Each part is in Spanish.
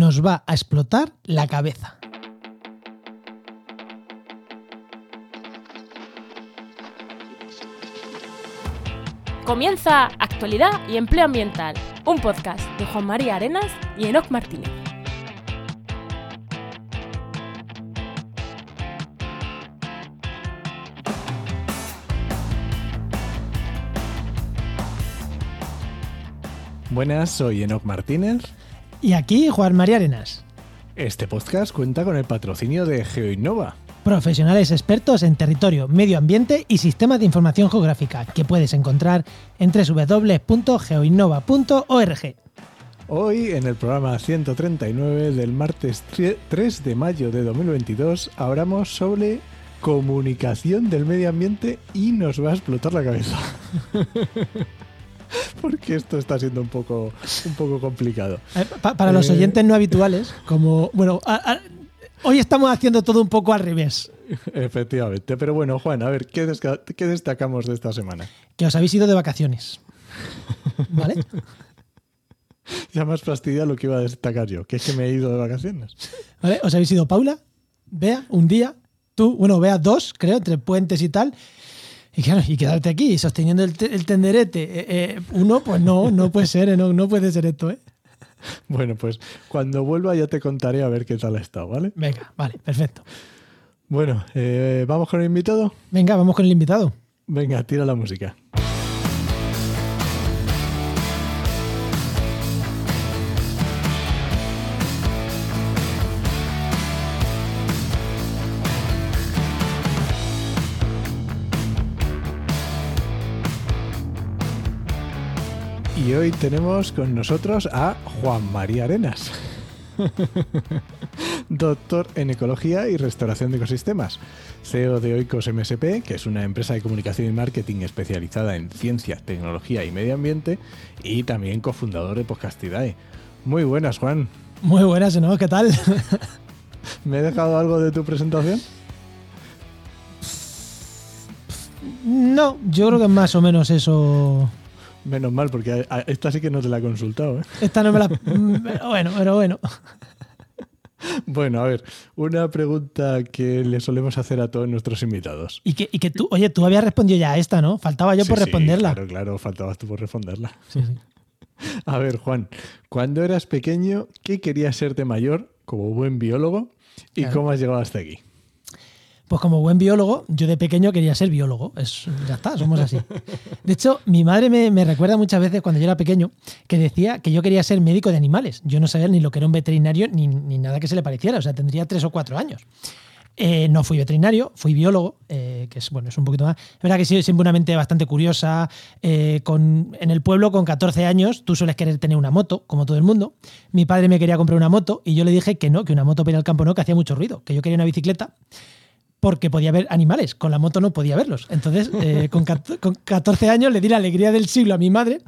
nos va a explotar la cabeza. Comienza Actualidad y Empleo Ambiental, un podcast de Juan María Arenas y Enoc Martínez. Buenas, soy Enoc Martínez. Y aquí Juan María Arenas, Este podcast cuenta con el patrocinio de GeoInnova. profesionales expertos en territorio, medio ambiente y sistemas de información geográfica que puedes encontrar en www.geoinnova.org. Hoy, en el programa 139 del martes 3 de mayo de 2022, hablamos sobre comunicación del medio ambiente y nos va a explotar la cabeza. Porque esto está siendo un poco, un poco complicado. Pa- para los Eh. oyentes no habituales, como, bueno, a- a- hoy estamos haciendo todo un poco al revés. Efectivamente. Pero bueno, Juan, a ver, ¿qué, destacamos de esta semana? Que os habéis ido de vacaciones. ¿Vale? Ya más fastidia lo que iba a destacar yo, que es que me he ido de vacaciones. ¿Vale? Os habéis ido Paula, Bea, un día, tú, bueno, Bea dos, creo, entre puentes y tal. Y claro, y quedarte aquí sosteniendo el, te- el tenderete. eh, eh, uno, pues no, no puede ser, eh, no, no puede ser esto, ¿eh? Bueno, pues cuando vuelva ya te contaré a ver qué tal ha estado, ¿vale? Venga, vale, perfecto. Bueno, eh, ¿vamos con el invitado? Venga, vamos con el invitado. Venga, tira la música. Y hoy tenemos con nosotros a Juan María Arenas, doctor en Ecología y Restauración de Ecosistemas, CEO de Oikos MSP, que es una empresa de comunicación y marketing especializada en ciencia, tecnología y medio ambiente, y también cofundador de Podcastidae. Muy buenas, Juan. Muy buenas, ¿no? ¿Qué tal? ¿Me he dejado algo de tu presentación? No, yo creo que más o menos eso. Menos mal, porque a- a- esta sí que no te la he consultado. ¿eh? Esta no me la. Mm, Pero bueno, pero bueno. Bueno, a ver, una pregunta que le solemos hacer a todos nuestros invitados. Y que, y que tú, oye, tú habías respondido ya a esta, ¿no? Faltaba yo Sí, por sí, responderla. claro, claro, faltabas tú por responderla. Sí, sí. A ver, Juan, cuando eras pequeño, ¿qué querías ser de mayor como buen biólogo y Claro. cómo has llegado hasta aquí? Pues como buen biólogo, yo de pequeño quería ser biólogo. Es, ya está, somos así. De hecho, mi madre me, me recuerda muchas veces cuando yo era pequeño que decía que yo quería ser médico de animales. Yo no sabía ni lo que era un veterinario ni, ni nada que se le pareciera. O sea, tendría tres o cuatro años. Eh, no fui veterinario, fui biólogo, eh, que es bueno, es un poquito más. Es verdad que sí, siempre una mente bastante curiosa. eh, con, en el pueblo, con 14 años, tú sueles querer tener una moto, como todo el mundo. Mi padre me quería comprar una moto y yo le dije que no, que una moto para ir al campo no, que hacía mucho ruido, que yo quería una bicicleta porque podía ver animales, con la moto no podía verlos. Entonces, eh, con, con 14 años le di la alegría del siglo a mi madre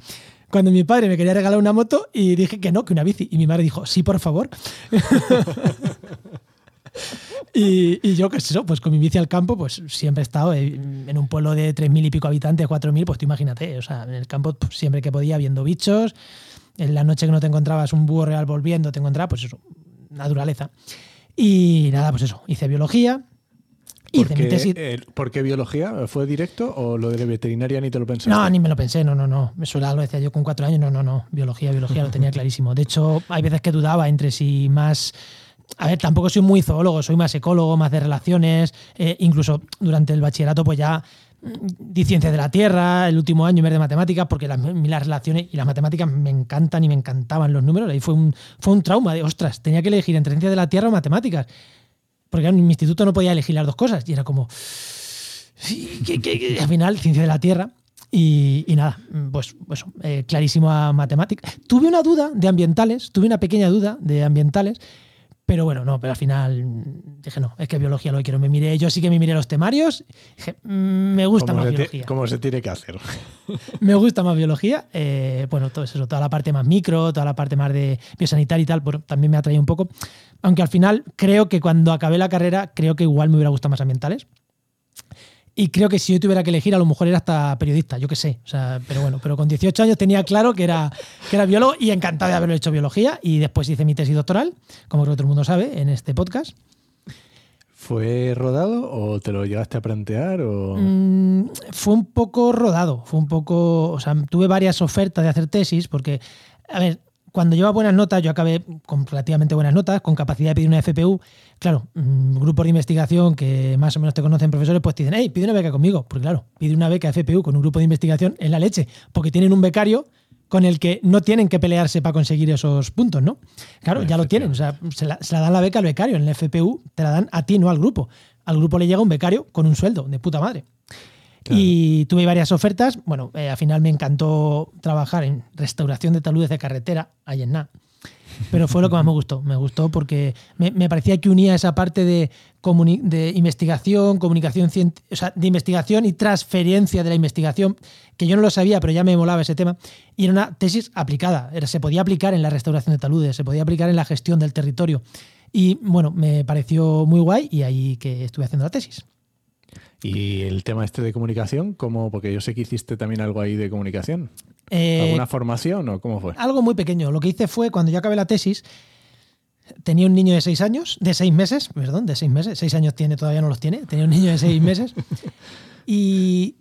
cuando mi padre me quería regalar una moto y dije que no, que una bici. Y mi madre dijo, sí, por favor. y, y yo, qué sé yo, pues con mi bici al campo, pues siempre he estado eh, en un pueblo de 3.000 y pico habitantes, 4.000, pues tú imagínate, o sea, en el campo pues, siempre que podía viendo bichos, en la noche que no te encontrabas un búho real volviendo, te encontrabas, pues eso, naturaleza. Y nada, pues eso, hice biología, ¿Por qué, eh, ¿Por qué biología? ¿Fue directo o lo de veterinaria ni te lo pensaste? No, ni me lo pensé, no, no, no. Eso lo decía yo con cuatro años, no, no, no. Biología, biología, lo tenía clarísimo. De hecho, hay veces que dudaba entre si más. A ver, tampoco soy muy zoólogo, soy más ecólogo, más de relaciones. eh, incluso durante el bachillerato, pues ya mm, di ciencias de la tierra, el último año en vez de matemáticas, porque las, las relaciones y las matemáticas me encantan y me encantaban los números. Ahí fue un, fue un trauma de, ostras, tenía que elegir entre ciencias de la tierra o matemáticas. Porque en mi instituto no podía elegir las dos cosas. Y era como, Sí, al final, ciencia de la Tierra. Y, nada, pues, pues eh, clarísimo a matemática. Tuve una duda de ambientales, tuve una pequeña duda de ambientales, pero bueno, no, pero al final dije, no, es que biología lo que quiero. Me miré, yo sí que me miré los temarios, dije, mm, me gusta ¿Cómo más biología. cómo se tiene que hacer? Me gusta más biología. eh, bueno, todo eso, toda la parte más micro, toda la parte más de biosanitaria y tal, bueno, también me ha traído un poco. Aunque al final creo que cuando acabé la carrera, creo que igual me hubiera gustado más ambientales. Y creo que si yo tuviera que elegir, a lo mejor era hasta periodista, yo qué sé. O sea, pero bueno, pero con 18 años tenía claro que era, que era biólogo y encantado de haberlo hecho biología. Y después hice mi tesis doctoral, como creo que todo el mundo sabe, en este podcast. ¿Fue rodado o te lo llegaste a plantear? O... Mm, fue un poco rodado, fue un poco. O sea, tuve varias ofertas de hacer tesis, porque, a ver, cuando lleva buenas notas, yo acabé con relativamente buenas notas, con capacidad de pedir una FPU. Claro, mm, grupos de investigación que más o menos te conocen profesores, pues te dicen, hey, pide una beca conmigo. Porque claro, pide una beca FPU con un grupo de investigación en la leche, porque tienen un becario con el que no tienen que pelearse para conseguir esos puntos, ¿no? Claro, ya lo tienen, o sea, se la, dan la beca al becario, en el FPU te la dan a ti, no al grupo. Al grupo le llega un becario con un sueldo de puta madre. Y tuve varias ofertas. Bueno, eh, al final me encantó trabajar en restauración de taludes de carretera, ahí en NA. Pero fue lo que más me gustó. Me gustó porque me, parecía que unía esa parte de, de investigación, comunicación, o sea, de investigación y transferencia de la investigación, que yo no lo sabía, pero ya me molaba ese tema. Y era una tesis aplicada. Era, se podía aplicar en la restauración de taludes, se podía aplicar en la gestión del territorio. Y bueno, me pareció muy guay y ahí que estuve haciendo la tesis. ¿Y el tema este de comunicación? ¿Cómo? Porque yo sé que hiciste también algo ahí de comunicación. Eh, ¿Alguna formación o cómo fue? Algo muy pequeño. Lo que hice fue, cuando yo acabé la tesis, tenía un niño de seis años, de seis meses, perdón, de seis meses, seis años tiene, todavía no los tiene, tenía un niño de seis meses. y,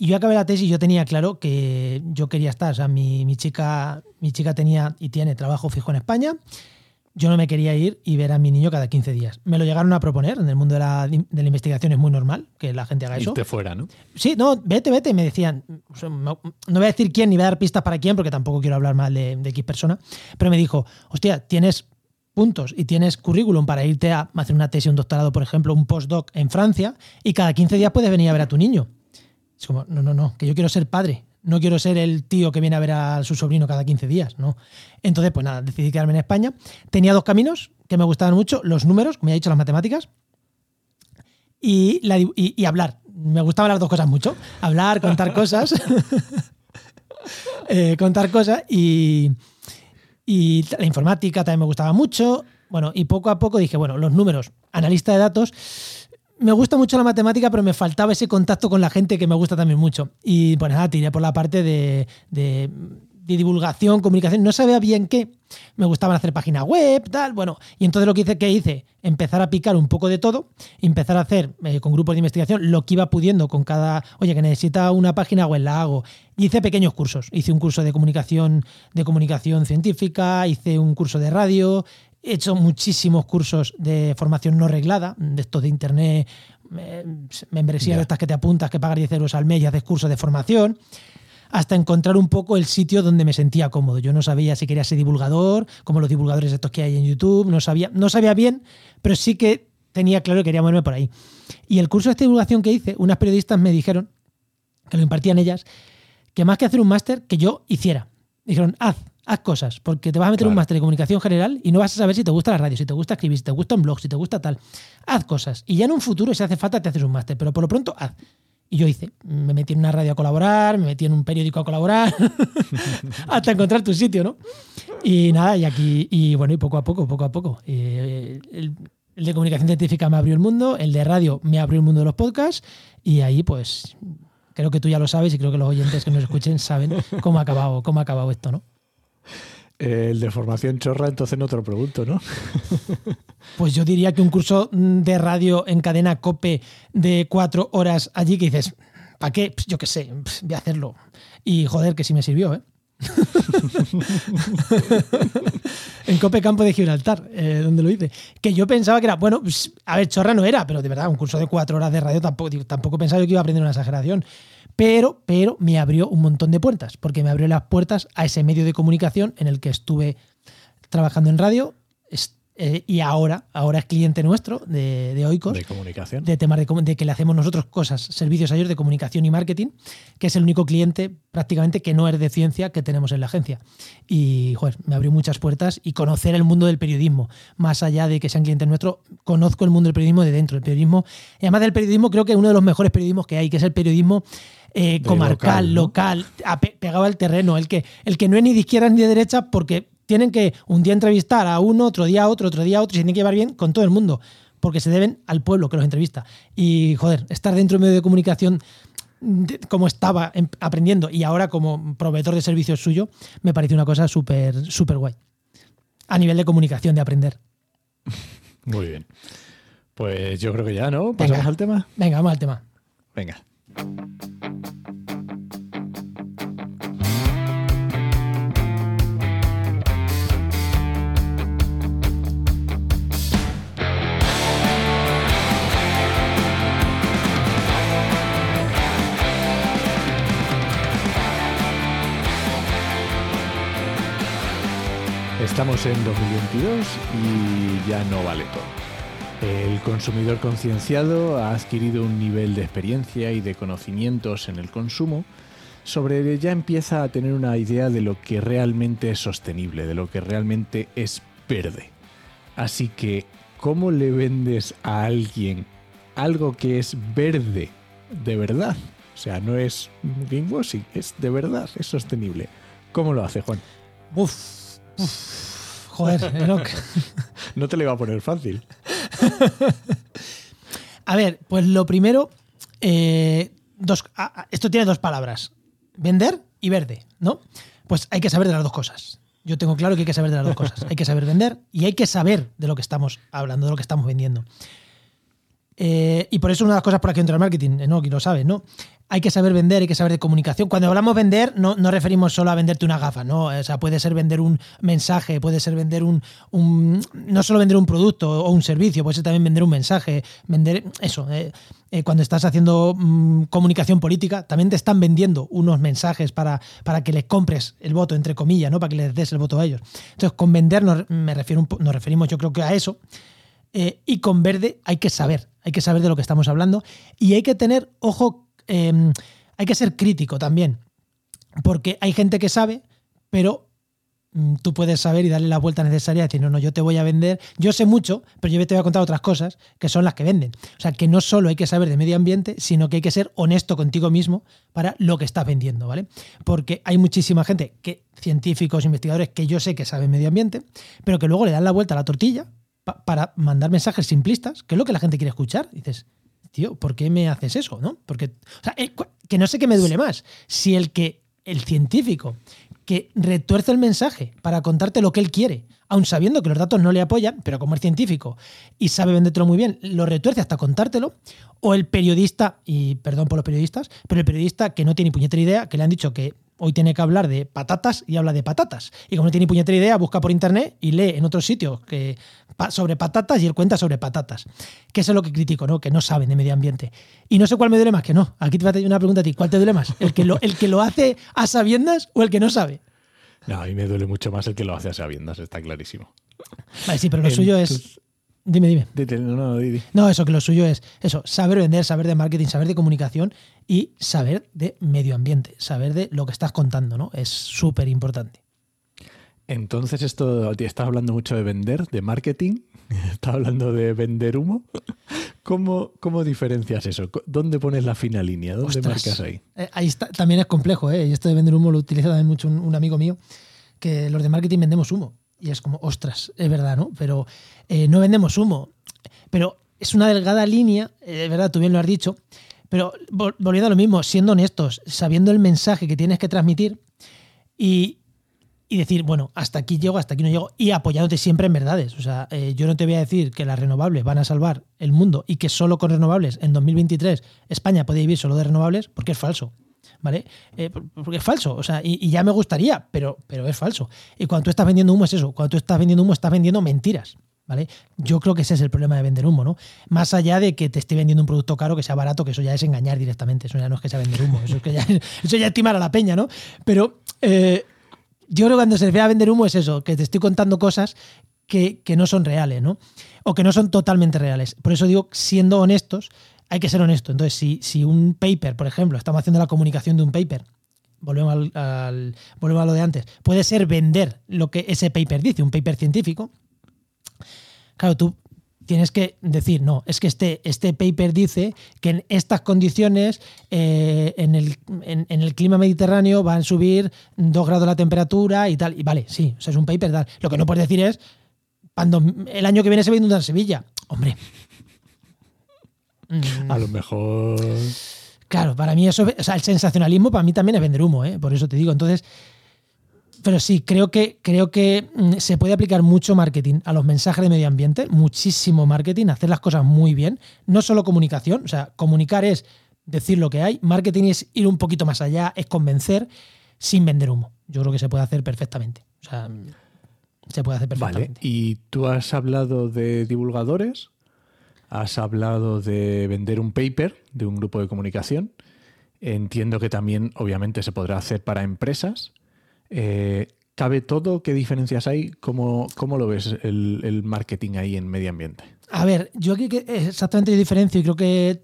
yo acabé la tesis y yo tenía claro que yo quería estar. O sea, mi, mi, chica, mi chica tenía y tiene trabajo fijo en España yo no me quería ir y ver a mi niño cada 15 días. Me lo llegaron a proponer, en el mundo de la, investigación es muy normal que la gente haga eso. Irte fuera, ¿no? Sí, no, vete, vete. Me decían, no, voy a decir quién ni voy a dar pistas para quién, porque tampoco quiero hablar mal de, de X persona, pero me dijo, hostia, tienes puntos y tienes currículum para irte a hacer una tesis, un doctorado, por ejemplo, un postdoc en Francia, y cada 15 días puedes venir a ver a tu niño. Es como, no, no, no, que yo quiero ser padre, no quiero ser el tío que viene a ver a su sobrino cada 15 días, ¿no? Entonces, pues nada, decidí quedarme en España. Tenía dos caminos que me gustaban mucho, los números, como ya he dicho, las matemáticas, y, hablar. Me gustaban las dos cosas mucho. Hablar, contar cosas. Eh, contar cosas y la informática también me gustaba mucho. Bueno, y poco a poco dije, bueno, los números, analista de datos, me gusta mucho la matemática, pero me faltaba ese contacto con la gente que me gusta también mucho. Y pues nada, tiré por la parte de, divulgación, comunicación. No sabía bien qué. Me gustaban hacer página web, tal. Bueno, y entonces lo que hice, ¿qué hice? Empezar a picar un poco de todo, empezar a hacer eh, con grupos de investigación lo que iba pudiendo con cada. Oye, que necesita una página web, la hago. Hice pequeños cursos. Hice un curso de comunicación, de comunicación científica, hice un curso de radio, He hecho muchísimos cursos de formación no reglada, de estos de internet, membresías de estas que te apuntas, que pagas 10 euros al mes y haces cursos de formación, hasta encontrar un poco el sitio donde me sentía cómodo. Yo no sabía si quería ser divulgador, como los divulgadores estos que hay en YouTube, no sabía, no sabía bien, pero sí que tenía claro que quería moverme por ahí. Y el curso de esta divulgación que hice, unas periodistas me dijeron, que lo impartían ellas, que más que hacer un máster, que yo hiciera. Dijeron, haz, haz cosas, porque te vas a meter un máster de comunicación general y no vas a saber si te gusta la radio, si te gusta escribir, si te gusta un blog, si te gusta tal. Haz cosas. Y ya en un futuro, si hace falta, te haces un máster, pero por lo pronto haz. Y yo hice, me metí en una radio a colaborar, me metí en un periódico a colaborar, hasta encontrar tu sitio, ¿no? Y nada, y aquí, y bueno, y poco a poco, poco a poco. Eh, el, el de comunicación científica me abrió el mundo, el de radio me abrió el mundo de los podcasts, y ahí pues creo que tú ya lo sabes y creo que los oyentes que nos escuchen saben cómo ha acabado, cómo ha acabado esto, ¿no? El de formación chorra, entonces no te lo pregunto, ¿no? Pues yo diría que un curso de radio en cadena COPE de cuatro horas allí que dices, ¿para qué? Yo qué sé, voy a hacerlo. Y joder, que sí me sirvió, ¿eh? en Cope Campo de Gibraltar, eh, donde lo hice. Que yo pensaba que era, bueno, pues, a ver, chorra no era, pero de verdad, un curso de cuatro horas de radio tampoco, tampoco pensaba que iba a aprender una exageración. Pero, pero me abrió un montón de puertas, porque me abrió las puertas a ese medio de comunicación en el que estuve trabajando en radio, eh, y ahora, ahora es cliente nuestro de, de Oikos. De comunicación. De temas de, que le hacemos nosotros cosas, servicios a ellos de comunicación y marketing, que es el único cliente prácticamente que no es de ciencia que tenemos en la agencia. Y, joder, me abrió muchas puertas y conocer el mundo del periodismo. Más allá de que sean clientes nuestros, conozco el mundo del periodismo de dentro. El periodismo, y además del periodismo, creo que es uno de los mejores periodismos que hay, que es el periodismo eh, comarcal, local, pegado al terreno, el que, el que no es ni de izquierda ni de derecha porque tienen que un día entrevistar a uno, otro día a otro, otro día a otro, y se tienen que llevar bien con todo el mundo. porque se deben al pueblo que los entrevista. Y, joder, estar dentro de un medio de comunicación como estaba em- aprendiendo y ahora como proveedor de servicios suyo, me parece una cosa súper, súper guay. A nivel de comunicación, de aprender. Muy bien. Pues yo creo que ya, ¿no? ¿Pasamos Venga. al tema? Venga, vamos al tema. Venga. Estamos en 2022 y ya no vale todo. El consumidor concienciado ha adquirido un nivel de experiencia y de conocimientos en el consumo sobre ya empieza a tener una idea de lo que realmente es sostenible, de lo que realmente es verde. Así que, ¿cómo le vendes a alguien algo que es verde de verdad? O sea, no es greenwashing, es de verdad, es sostenible. ¿Cómo lo hace Juan? Uf, uf. Joder, Enoch. No te le va a poner fácil. A ver, pues lo primero, eh, dos, a- a- esto tiene dos palabras, vender y verde, ¿no? Pues hay que saber de las dos cosas. Yo tengo claro que hay que saber de las dos cosas. Hay que saber vender y hay que saber de lo que estamos hablando, de lo que estamos vendiendo. Eh, y por eso una de las cosas por aquí entra el marketing, ¿no? Y lo sabes, ¿no? Hay que saber vender, hay que saber de comunicación. Cuando hablamos vender, no, no referimos solo a venderte una gafa, ¿no? O sea, puede ser vender un mensaje, puede ser vender un, un- No solo vender un producto o un servicio, puede ser también vender un mensaje, vender. Eso. eh, eh, cuando estás haciendo mm, comunicación política, también te están vendiendo unos mensajes para, para que les compres el voto, entre comillas, ¿no? Para que les des el voto a ellos. Entonces, con vender nos, me refiero nos referimos, yo creo que a eso. Eh, y con verde hay que saber, hay que saber de lo que estamos hablando y hay que tener ojo, eh, hay que ser crítico también, porque hay gente que sabe, pero mm, tú puedes saber y darle la vuelta necesaria decir, no, no, yo te voy a vender, yo sé mucho, pero yo te voy a contar otras cosas que son las que venden. O sea, que no solo hay que saber de medio ambiente, sino que hay que ser honesto contigo mismo para lo que estás vendiendo, ¿vale? Porque hay muchísima gente, que científicos, investigadores, que yo sé que saben medio ambiente, pero que luego le dan la vuelta a la tortilla pa- para mandar mensajes simplistas, que es lo que la gente quiere escuchar. Y dices, tío, ¿por qué me haces eso? ¿no? Porque, o sea, el cu- que no sé qué me duele más. Si el que, el científico, que retuerce el mensaje para contarte lo que él quiere, aun sabiendo que los datos no le apoyan, pero como es científico y sabe vendértelo muy bien, lo retuerce hasta contártelo, o el periodista, y perdón por los periodistas, pero el periodista que no tiene ni puñetera idea, que le han dicho que hoy tiene que hablar de patatas y habla de patatas. Y como no tiene ni puñetera idea, busca por internet y lee en otros sitios que, sobre patatas y él cuenta sobre patatas. Que eso es lo que critico, ¿no? Que no saben de medio ambiente. Y no sé cuál me duele más, que no. Aquí te voy a hacer una pregunta a ti. ¿Cuál te duele más? ¿El que lo, el que lo hace a sabiendas o el que no sabe? No, a mí me duele mucho más el que lo hace a sabiendas, está clarísimo. Vale, sí, pero lo suyo es... Dime, dime. Dite- no, no. No, eso, que lo suyo es eso, saber vender, saber de marketing, saber de comunicación y saber de medio ambiente, saber de lo que estás contando, ¿no? Es súper importante. Entonces, esto estás hablando mucho de vender, de marketing, estás hablando de vender humo. ¿Cómo, cómo diferencias eso? ¿Dónde pones la fina línea? ¿Dónde Ostras. marcas ahí? Eh, ahí está, también es complejo, ¿eh? Y esto de vender humo lo utiliza también mucho un, un amigo mío, que los de marketing vendemos humo. Y es como, ostras, es verdad, ¿no? Pero eh, no vendemos humo. Pero es una delgada línea, eh, es verdad, tú bien lo has dicho. Pero vol- volviendo a lo mismo, siendo honestos, sabiendo el mensaje que tienes que transmitir y, y decir, bueno, hasta aquí llego, hasta aquí no llego, y apoyándote siempre en verdades. O sea, eh, yo no te voy a decir que las renovables van a salvar el mundo y que solo con renovables en 2023 España puede vivir solo de renovables, porque es falso. ¿Vale? Eh, por- porque es falso. O sea, y, y ya me gustaría, pero, pero es falso. Y cuando tú estás vendiendo humo es eso. Cuando tú estás vendiendo humo, estás vendiendo mentiras. ¿Vale? Yo creo que ese es el problema de vender humo, ¿no? Más allá de que te esté vendiendo un producto caro que sea barato, que eso ya es engañar directamente. Eso ya no es que sea vender humo. Eso, es que ya, eso ya es timar a la peña, ¿no? Pero eh, yo creo que cuando se refiere a vender humo es eso, que te estoy contando cosas que, que no son reales, ¿no? O que no son totalmente reales. Por eso digo, siendo honestos, hay que ser honesto. Entonces, si, si un paper, por ejemplo, estamos haciendo la comunicación de un paper, volvemos, al, volvemos a lo de antes, puede ser vender lo que ese paper dice, un paper científico. Claro, tú tienes que decir, no, es que este, este paper dice que en estas condiciones, eh, en, el, en, el clima mediterráneo van a subir dos grados la temperatura y tal. Y vale, sí, o sea, es un paper tal. Lo que no puedes decir es, cuando el año que viene se va a inundar Sevilla. Hombre, Mm, A lo mejor. Claro, para mí eso, o sea, el sensacionalismo para mí también es vender humo, ¿eh? por eso te digo. Entonces, pero sí, creo que, creo que mm, se puede aplicar mucho marketing a los mensajes de medio ambiente, muchísimo marketing, hacer las cosas muy bien, no solo comunicación, o sea, comunicar es decir lo que hay, marketing es ir un poquito más allá, es convencer sin vender humo. Yo creo que se puede hacer perfectamente. O sea, se puede hacer Vale. perfectamente. ¿Y tú has hablado de divulgadores? ¿Has hablado de vender un paper de un grupo de comunicación? Entiendo que también, obviamente, se podrá hacer para empresas. Eh, ¿Cabe todo? ¿Qué diferencias hay? ¿Cómo, cómo lo ves el, marketing ahí en medio ambiente? A ver, yo aquí exactamente yo diferencio y creo que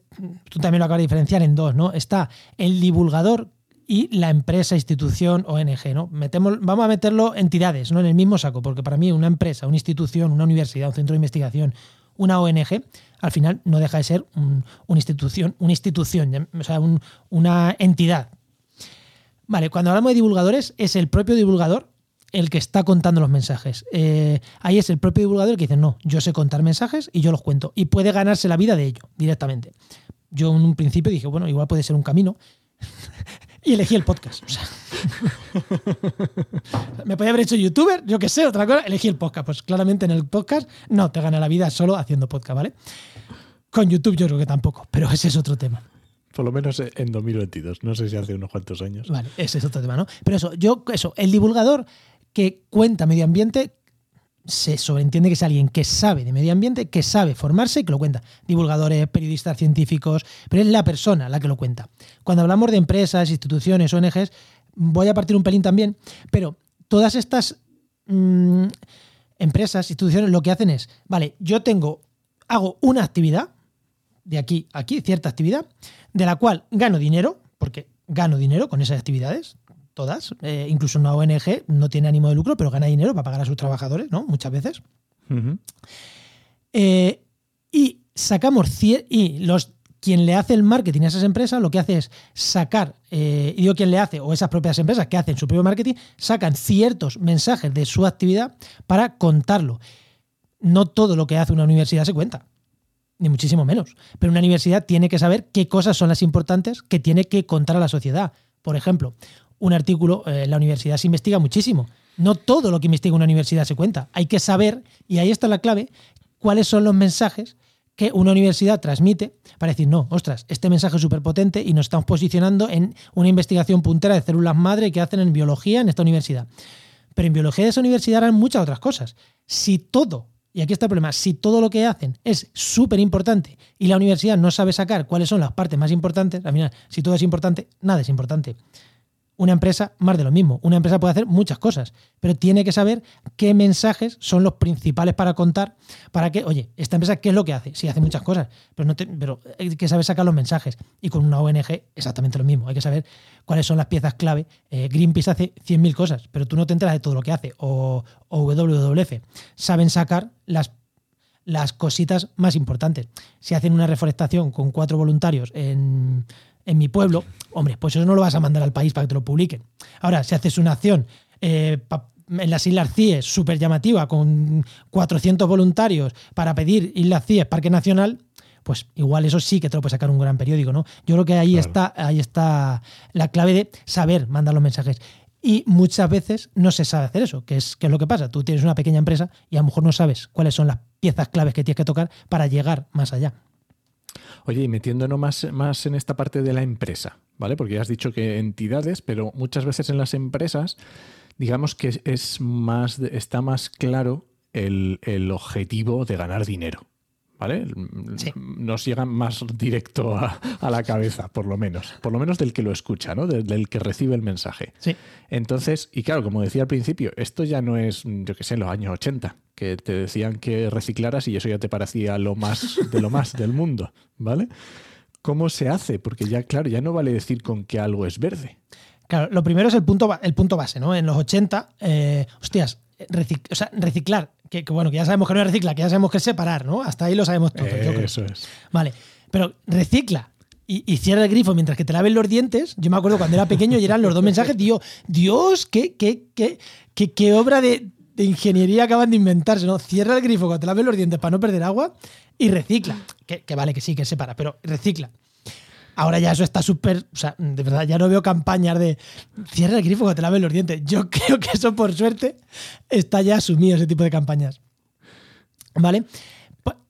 tú también lo acabas de diferenciar en dos, ¿no? Está el divulgador y la empresa, institución, ONG, ¿no? Metemos, vamos a meterlo entidades, ¿no? En el mismo saco, porque para mí una empresa, una institución, una universidad, un centro de investigación, una ONG, al final no deja de ser un- una institución, una institución, o sea, un- una entidad. Vale, cuando hablamos de divulgadores, es el propio divulgador el que está contando los mensajes. Eh, ahí es el propio divulgador que dice, no, yo sé contar mensajes y yo los cuento. Y puede ganarse la vida de ello directamente. Yo en un principio dije, bueno, igual puede ser un camino. y elegí el podcast. O sea, me podía haber hecho youtuber, yo qué sé, otra cosa. Elegí el podcast. Pues claramente en el podcast no te gana la vida solo haciendo podcast, ¿vale? Con YouTube yo creo que tampoco, pero ese es otro tema. Por lo menos en 2022. No sé si hace unos cuantos años. Vale, ese es otro tema, ¿no? Pero eso, yo, eso, el divulgador que cuenta medio ambiente se sobreentiende que es alguien que sabe de medio ambiente, que sabe formarse y que lo cuenta. Divulgadores, periodistas científicos, pero es la persona la que lo cuenta. Cuando hablamos de empresas, instituciones, ONGs, voy a partir un pelín también, pero todas estas mm, empresas, instituciones, lo que hacen es, vale, yo tengo, hago una actividad, de aquí a aquí, cierta actividad, de la cual gano dinero, porque gano dinero con esas actividades, todas, eh, incluso una ONG no tiene ánimo de lucro, pero gana dinero para pagar a sus trabajadores, ¿no? Muchas veces. Eh, y sacamos cier- y los quien le hace el marketing a esas empresas lo que hace es sacar, eh, y digo quien le hace, o esas propias empresas que hacen su propio marketing, sacan ciertos mensajes de su actividad para contarlo. No todo lo que hace una universidad se cuenta, ni muchísimo menos. Pero una universidad tiene que saber qué cosas son las importantes que tiene que contar a la sociedad. Por ejemplo, un artículo, eh, la universidad se investiga muchísimo. No todo lo que investiga una universidad se cuenta. Hay que saber, y ahí está la clave, cuáles son los mensajes que una universidad transmite para decir, no, ostras, este mensaje es súper potente y nos estamos posicionando en una investigación puntera de células madre que hacen en biología en esta universidad. Pero en biología de esa universidad harán muchas otras cosas. Si todo, y aquí está el problema, si todo lo que hacen es súper importante y la universidad no sabe sacar cuáles son las partes más importantes, al final, si todo es importante, nada es importante. Una empresa, más de lo mismo. Una empresa puede hacer muchas cosas, pero tiene que saber qué mensajes son los principales para contar, para que, oye, esta empresa, ¿qué es lo que hace? Sí, hace muchas cosas, pero, no te- pero hay que saber sacar los mensajes. Y con una ONG, exactamente lo mismo. Hay que saber cuáles son las piezas clave. Eh, Greenpeace hace 100.000 cosas, pero tú no te enteras de todo lo que hace. O, WWF. Saben sacar las las cositas más importantes. Si hacen una reforestación con cuatro voluntarios en, en mi pueblo, hombre, pues eso no lo vas a mandar al país para que te lo publiquen. Ahora, si haces una acción eh, pa- en las Islas Cíes súper llamativa con 400 voluntarios para pedir Islas Cíes Parque Nacional, pues igual eso sí que te lo puede sacar un gran periódico, ¿no? Yo creo que ahí Claro. está, ahí está la clave de saber mandar los mensajes. Y muchas veces no se sabe hacer eso, que es, que es lo que pasa. Tú tienes una pequeña empresa y a lo mejor no sabes cuáles son las piezas claves que tienes que tocar para llegar más allá. Oye, y metiéndonos más, más en esta parte de la empresa, ¿vale? Porque ya has dicho que entidades, pero muchas veces en las empresas, digamos que es más, está más claro el, el objetivo de ganar dinero, ¿vale? Sí. Nos llega más directo a, a la cabeza, por lo menos. Por lo menos del que lo escucha, ¿no? Del, del que recibe el mensaje. Sí. Entonces, y claro, como decía al principio, esto ya no es, yo qué sé, en los años 80, que te decían que reciclaras y eso ya te parecía lo más de lo más del mundo, ¿vale? ¿Cómo se hace? Porque ya, claro, ya no vale decir con que algo es verde. Claro, lo primero es el punto, el punto base, ¿no? En los 80, eh, hostias, recic- o sea, reciclar, que, que bueno, que ya sabemos que no es reciclar, que ya sabemos que es separar, ¿no? Hasta ahí lo sabemos yo creo. Eso es. Vale, pero recicla y, y cierra el grifo mientras que te laven los dientes. Yo me acuerdo cuando era pequeño y eran los dos mensajes, tío, Dios, qué, qué, qué, qué, qué obra de, de ingeniería acaban de inventarse, ¿no? Cierra el grifo cuando te laves los dientes para no perder agua. y recicla. Que, que vale, que sí, que separa, pero recicla. Ahora ya eso está súper. O sea, de verdad, ya no veo campañas de cierra el grifo cuando te laves los dientes. Yo creo que eso, por suerte, está ya asumido ese tipo de campañas. ¿Vale?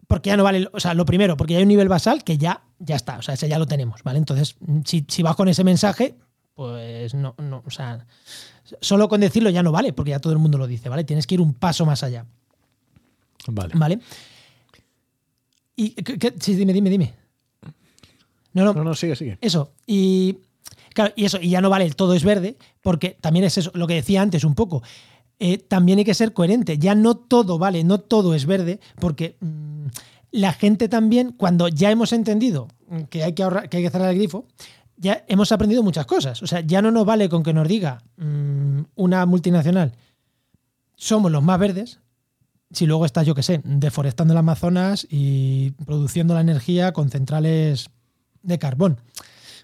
Porque ya no vale. O sea, lo primero, porque ya hay un nivel basal que ya, ya está. O sea, ese ya lo tenemos, ¿vale? Entonces, si, si vas con ese mensaje, pues no, no. O sea, solo con decirlo ya no vale, porque ya todo el mundo lo dice, ¿vale? Tienes que ir un paso más allá. Vale. ¿Vale? Y. Sí, dime, dime, dime. No, no, No, no, sigue, sigue. eso. Y claro, y eso, y ya no vale el todo es verde, porque también es eso, lo que decía antes un poco. Eh, también hay que ser coherente. Ya no todo vale, no todo es verde, porque mm, la gente también, cuando ya hemos entendido que hay que ahorrar, que hay que cerrar el grifo, ya hemos aprendido muchas cosas. O sea, ya no nos vale con que nos diga mm, una multinacional, somos los más verdes, si luego estás, yo qué sé, deforestando el Amazonas y produciendo la energía con centrales de carbón,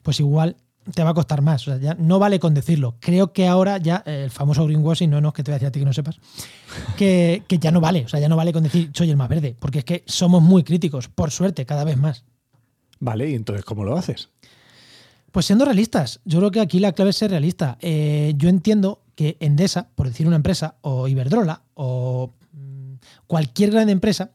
pues igual te va a costar más. O sea, ya no vale con decirlo. Creo que ahora ya eh, el famoso greenwashing, no, no, que te voy a decir a ti que no sepas, que, que ya no vale. O sea, ya no vale con decir soy el más verde, porque es que somos muy críticos, por suerte, cada vez más. Vale, y entonces, ¿cómo lo haces? Pues siendo realistas, yo creo que aquí la clave es ser realista. Eh, yo entiendo que Endesa, por decir una empresa, o Iberdrola, o mm, cualquier gran empresa,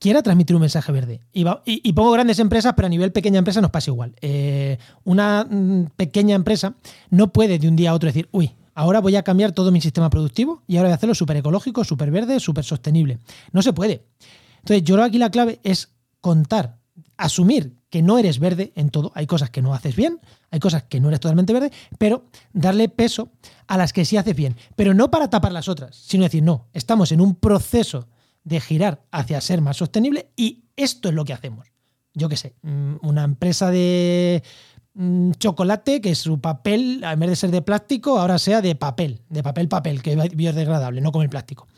quiera transmitir un mensaje verde. Y, pongo grandes empresas, pero a nivel pequeña empresa nos pasa igual. Eh, una mm, pequeña empresa no puede de un día a otro decir, uy, ahora voy a cambiar todo mi sistema productivo y ahora voy a hacerlo súper ecológico, súper verde, súper sostenible. No se puede. Entonces, yo creo que aquí la clave es contar, asumir que no eres verde en todo. Hay cosas que no haces bien, hay cosas que no eres totalmente verde, pero darle peso a las que sí haces bien. Pero no para tapar las otras, sino decir, no, estamos en un proceso de girar hacia ser más sostenible y esto es lo que hacemos. Yo qué sé, mm, una empresa de mm, chocolate que su papel, en vez de ser de plástico, ahora sea de papel, de papel papel, que es biodegradable, no como el plástico.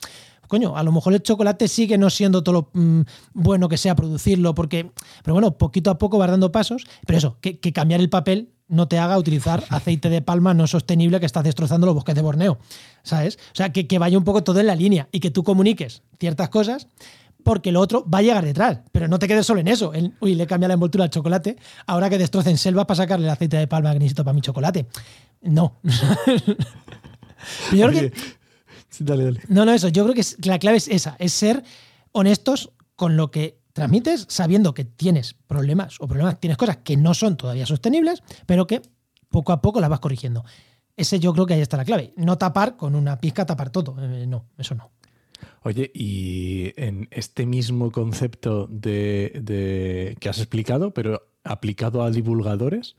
Coño, a lo mejor el chocolate sigue no siendo todo lo mm, bueno que sea producirlo, porque, pero bueno, poquito a poco vas dando pasos, pero eso, que, que cambiar el papel no te haga utilizar aceite de palma no sostenible que estás destrozando los bosques de Borneo, ¿sabes? O sea, que, que vaya un poco todo en la línea y que tú comuniques ciertas cosas porque lo otro va a llegar detrás, pero no te quedes solo en eso. En, uy, le cambia la envoltura al chocolate, ahora que destrocen selvas para sacarle el aceite de palma que necesito para mi chocolate. No. Yo creo que, Oye, sí, dale, dale. no, no, eso. Yo creo que la clave es esa, es ser honestos con lo que transmites, sabiendo que tienes problemas o problemas, tienes cosas que no son todavía sostenibles, pero que poco a poco las vas corrigiendo. Ese yo creo que ahí está la clave. No tapar con una pizca, tapar todo. Eh, no, eso no. Oye, y en este mismo concepto de, de- que has explicado, pero aplicado a divulgadores,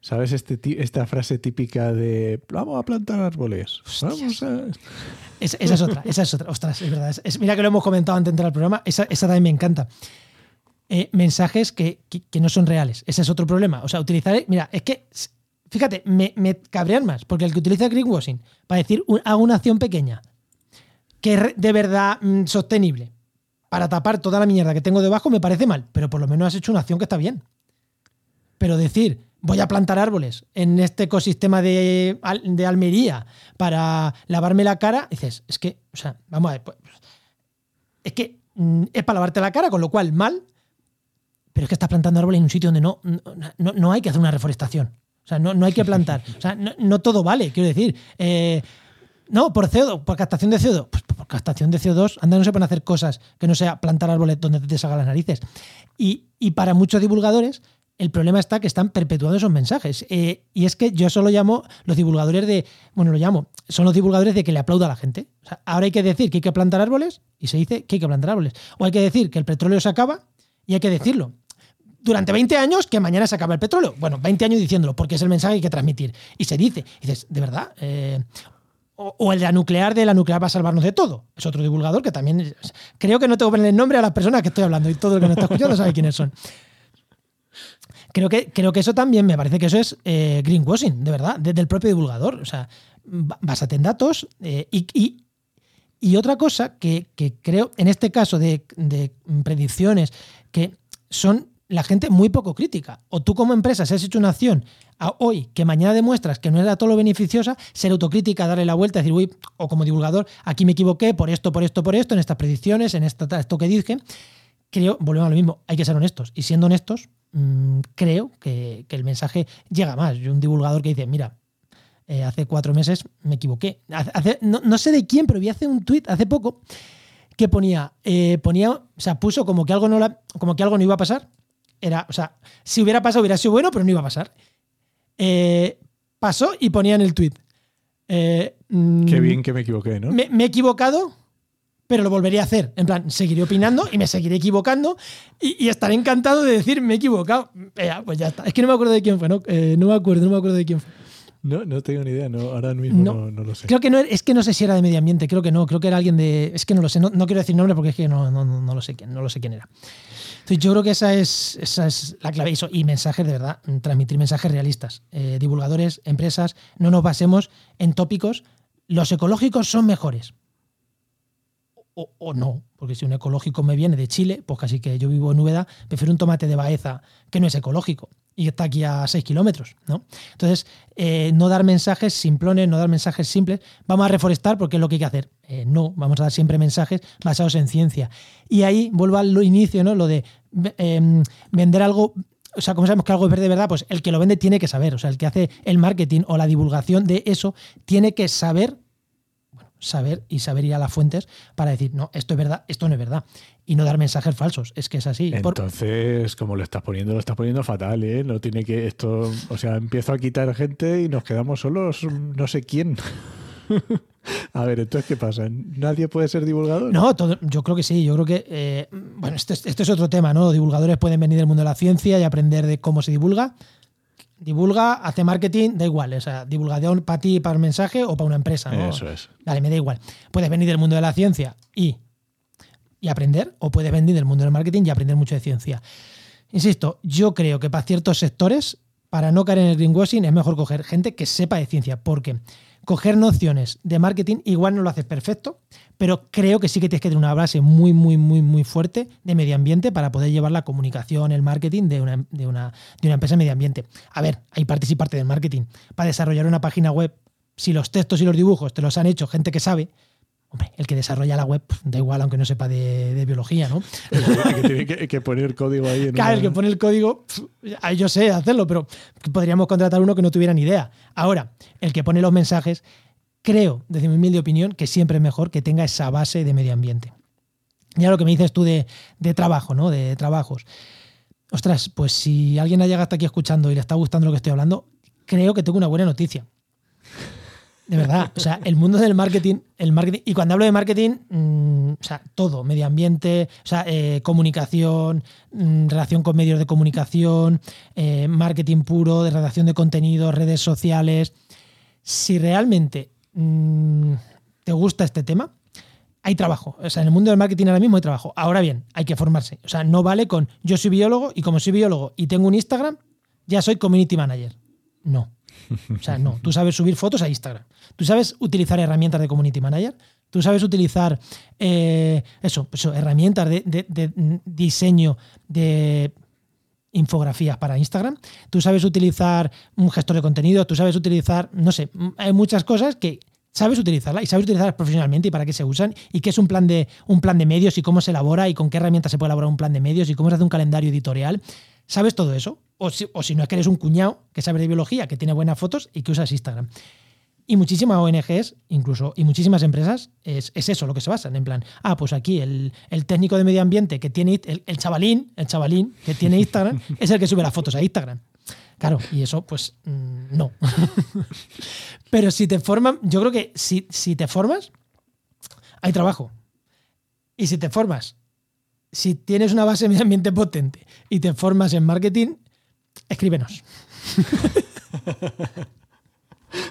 ¿sabes este, esta frase típica de vamos a plantar árboles? Vamos a... Esa, esa es otra, esa es otra. Ostras, es verdad. Es- mira que lo hemos comentado antes de entrar al programa. Esa, esa también me encanta. Eh, mensajes que, que- que no son reales. Ese es otro problema. O sea, utilizar. Mira, es que. Fíjate, me, me cabrean más. Porque el que utiliza greenwashing para decir un- hago una acción pequeña que es de verdad mm, sostenible para tapar toda la mierda que tengo debajo me parece mal. Pero por lo menos has hecho una acción que está bien. Pero decir, voy a plantar árboles en este ecosistema de, de Almería para lavarme la cara, dices, es que, o sea, vamos a ver, pues, es que mm, es para lavarte la cara, con lo cual mal, pero es que estás plantando árboles en un sitio donde no, no, no- hay que hacer una reforestación. O sea, no, no hay que plantar. O sea, no, no todo vale, quiero decir. Eh, no, por CO2, por captación de CO2. Pues por captación de CO2, anda, no se pueden hacer cosas que no sea plantar árboles donde te salgan las narices. Y, y para muchos divulgadores, el problema está que están perpetuando esos mensajes. Eh, y es que yo solo llamo los divulgadores de. Bueno, lo llamo. Son los divulgadores de que le aplauda a la gente. O sea, ahora hay que decir que hay que plantar árboles y se dice que hay que plantar árboles. O hay que decir que el petróleo se acaba y hay que decirlo. Durante 20 años que mañana se acaba el petróleo. Bueno, 20 años diciéndolo, porque es el mensaje que hay que transmitir. Y se dice. Y dices, ¿de verdad? Eh, o, o el de la nuclear, de la nuclear va a salvarnos de todo. Es otro divulgador que también. creo que no tengo que poner el nombre a las personas que estoy hablando y todo el que me está escuchando sabe quiénes son. Creo que, creo que eso también me parece que eso es eh, greenwashing, de verdad, desde el propio divulgador. O sea, ba- básate en datos eh, y, y- y otra cosa que, que creo, en este caso de, de predicciones, que son la gente muy poco crítica. O tú como empresa, si has hecho una acción a hoy que mañana demuestras que no era todo lo beneficiosa, ser autocrítica, darle la vuelta, decir, uy, o como divulgador, aquí me equivoqué por esto, por esto, por esto, en estas predicciones, en esta, esto que dije, creo, volvemos a lo mismo, hay que ser honestos. Y siendo honestos, mm, creo que, que el mensaje llega más. Yo un divulgador que dice, mira, eh, hace cuatro meses me equivoqué. Hace- no, no sé de quién, pero vi hace un tuit hace poco que ponía, eh, ponía, o sea, puso como que algo no la- como que algo no iba a pasar. Era, o sea, si hubiera pasado hubiera sido bueno, pero no iba a pasar. Eh, pasó y ponía en el tuit. eh, mm, Qué bien que me equivoqué, ¿no? me, me he equivocado, pero lo volvería a hacer. En plan, seguiré opinando y me seguiré equivocando y, y estaré encantado de decir me he equivocado. Ya, pues ya está. Es que no me acuerdo de quién fue, ¿no? Eh, no me acuerdo, no me acuerdo de quién fue. No, no tengo ni idea, no, ahora mismo No. no, no lo sé. Creo que no, es que no sé si era de medio ambiente, creo que no, creo que era alguien de. Es que no lo sé, no, quiero decir nombre porque es que no, no, no, no lo sé quién, no lo sé quién era. Entonces yo creo que esa es, esa es la clave. Eso, y mensajes de verdad, transmitir mensajes realistas. Eh, divulgadores, empresas, no nos basemos en tópicos. Los ecológicos son mejores. O, o no, porque si un ecológico me viene de Chile, pues casi que yo vivo en Úbeda, prefiero un tomate de Baeza que no es ecológico y está aquí a 6 kilómetros, ¿no? Entonces, eh, no dar mensajes simplones, no dar mensajes simples. Vamos a reforestar porque es lo que hay que hacer. Eh, no, vamos a dar siempre mensajes basados en ciencia. Y ahí vuelvo al inicio, ¿no? Lo de eh, vender algo. O sea, como sabemos que algo es verde de verdad, pues el que lo vende tiene que saber. O sea, el que hace el marketing o la divulgación de eso tiene que saber saber y saber ir a las fuentes para decir, no, esto es verdad, esto no es verdad. Y no dar mensajes falsos. Es que es así. Por- Entonces, como lo estás poniendo, lo estás poniendo fatal, ¿eh? No tiene que esto, o sea, empiezo a quitar gente y nos quedamos solos, no sé quién. a ver, entonces, ¿qué pasa? ¿Nadie puede ser divulgador? No, todo- yo creo que sí. Yo creo que. eh, bueno, este, es- este es otro tema, ¿no? Los divulgadores pueden venir del mundo de la ciencia y aprender de cómo se divulga. Divulga, hace marketing, da igual. O sea, divulgación para ti, para el mensaje o para una empresa, ¿no? Eso es. Vale, me da igual. Puedes venir del mundo de la ciencia y, y aprender, o puedes venir del mundo del marketing y aprender mucho de ciencia. Insisto, yo creo que para ciertos sectores, para no caer en el greenwashing, es mejor coger gente que sepa de ciencia, porque coger nociones de marketing igual no lo haces perfecto, pero creo que sí que tienes que tener una base muy, muy, muy, muy fuerte de medio ambiente para poder llevar la comunicación, el marketing de una, de una, de una empresa de medio ambiente. A ver, hay partes y parte del marketing. Para desarrollar una página web, si los textos y los dibujos te los han hecho gente que sabe, hombre, el que desarrolla la web, da igual aunque no sepa de, de biología, ¿no? que tiene que, que poner código ahí en Claro, el que pone el código, pf, ah, yo sé hacerlo, pero podríamos contratar uno que no tuviera ni idea. Ahora, el que pone los mensajes, creo, desde mi humilde opinión, que siempre es mejor que tenga esa base de medio ambiente. Ya lo que me dices tú de, de trabajo, ¿no? De trabajos. Ostras, pues si alguien ha llegado hasta aquí escuchando y le está gustando lo que estoy hablando, creo que tengo una buena noticia. De verdad, o sea, el mundo del marketing, el marketing, y cuando hablo de marketing, mm, o sea, todo, medio ambiente, o sea, eh, comunicación, mm, relación con medios de comunicación, eh, marketing puro, de redacción de contenidos, redes sociales. Si realmente mm, te gusta este tema, hay trabajo. O sea, en el mundo del marketing ahora mismo hay trabajo. Ahora bien, hay que formarse. O sea, no vale con yo soy biólogo y como soy biólogo y tengo un Instagram, ya soy community manager. No. O sea, no. Tú sabes subir fotos a Instagram. Tú sabes utilizar herramientas de community manager. Tú sabes utilizar eh, eso, eso, herramientas de, diseño de infografías para Instagram. Tú sabes utilizar un gestor de contenido. Tú sabes utilizar, no sé, hay muchas cosas que sabes utilizarla y sabes utilizarlas profesionalmente y para qué se usan y qué es un plan de un plan de medios y cómo se elabora y con qué herramientas se puede elaborar un plan de medios y cómo se hace un calendario editorial. ¿Sabes todo eso? O si, o si no es que eres un cuñado que sabe de biología, que tiene buenas fotos y que usas Instagram. Y muchísimas ONGs, incluso, y muchísimas empresas, es, es eso lo que se basan. En plan, ah, pues aquí el, el técnico de medio ambiente que tiene, el, el chavalín, el chavalín que tiene Instagram, es el que sube las fotos a Instagram. Claro, y eso, pues, mm, no. Pero si te forman, yo creo que si, si te formas, hay trabajo. Y si te formas, si tienes una base de medio ambiente potente y te formas en marketing, escríbenos.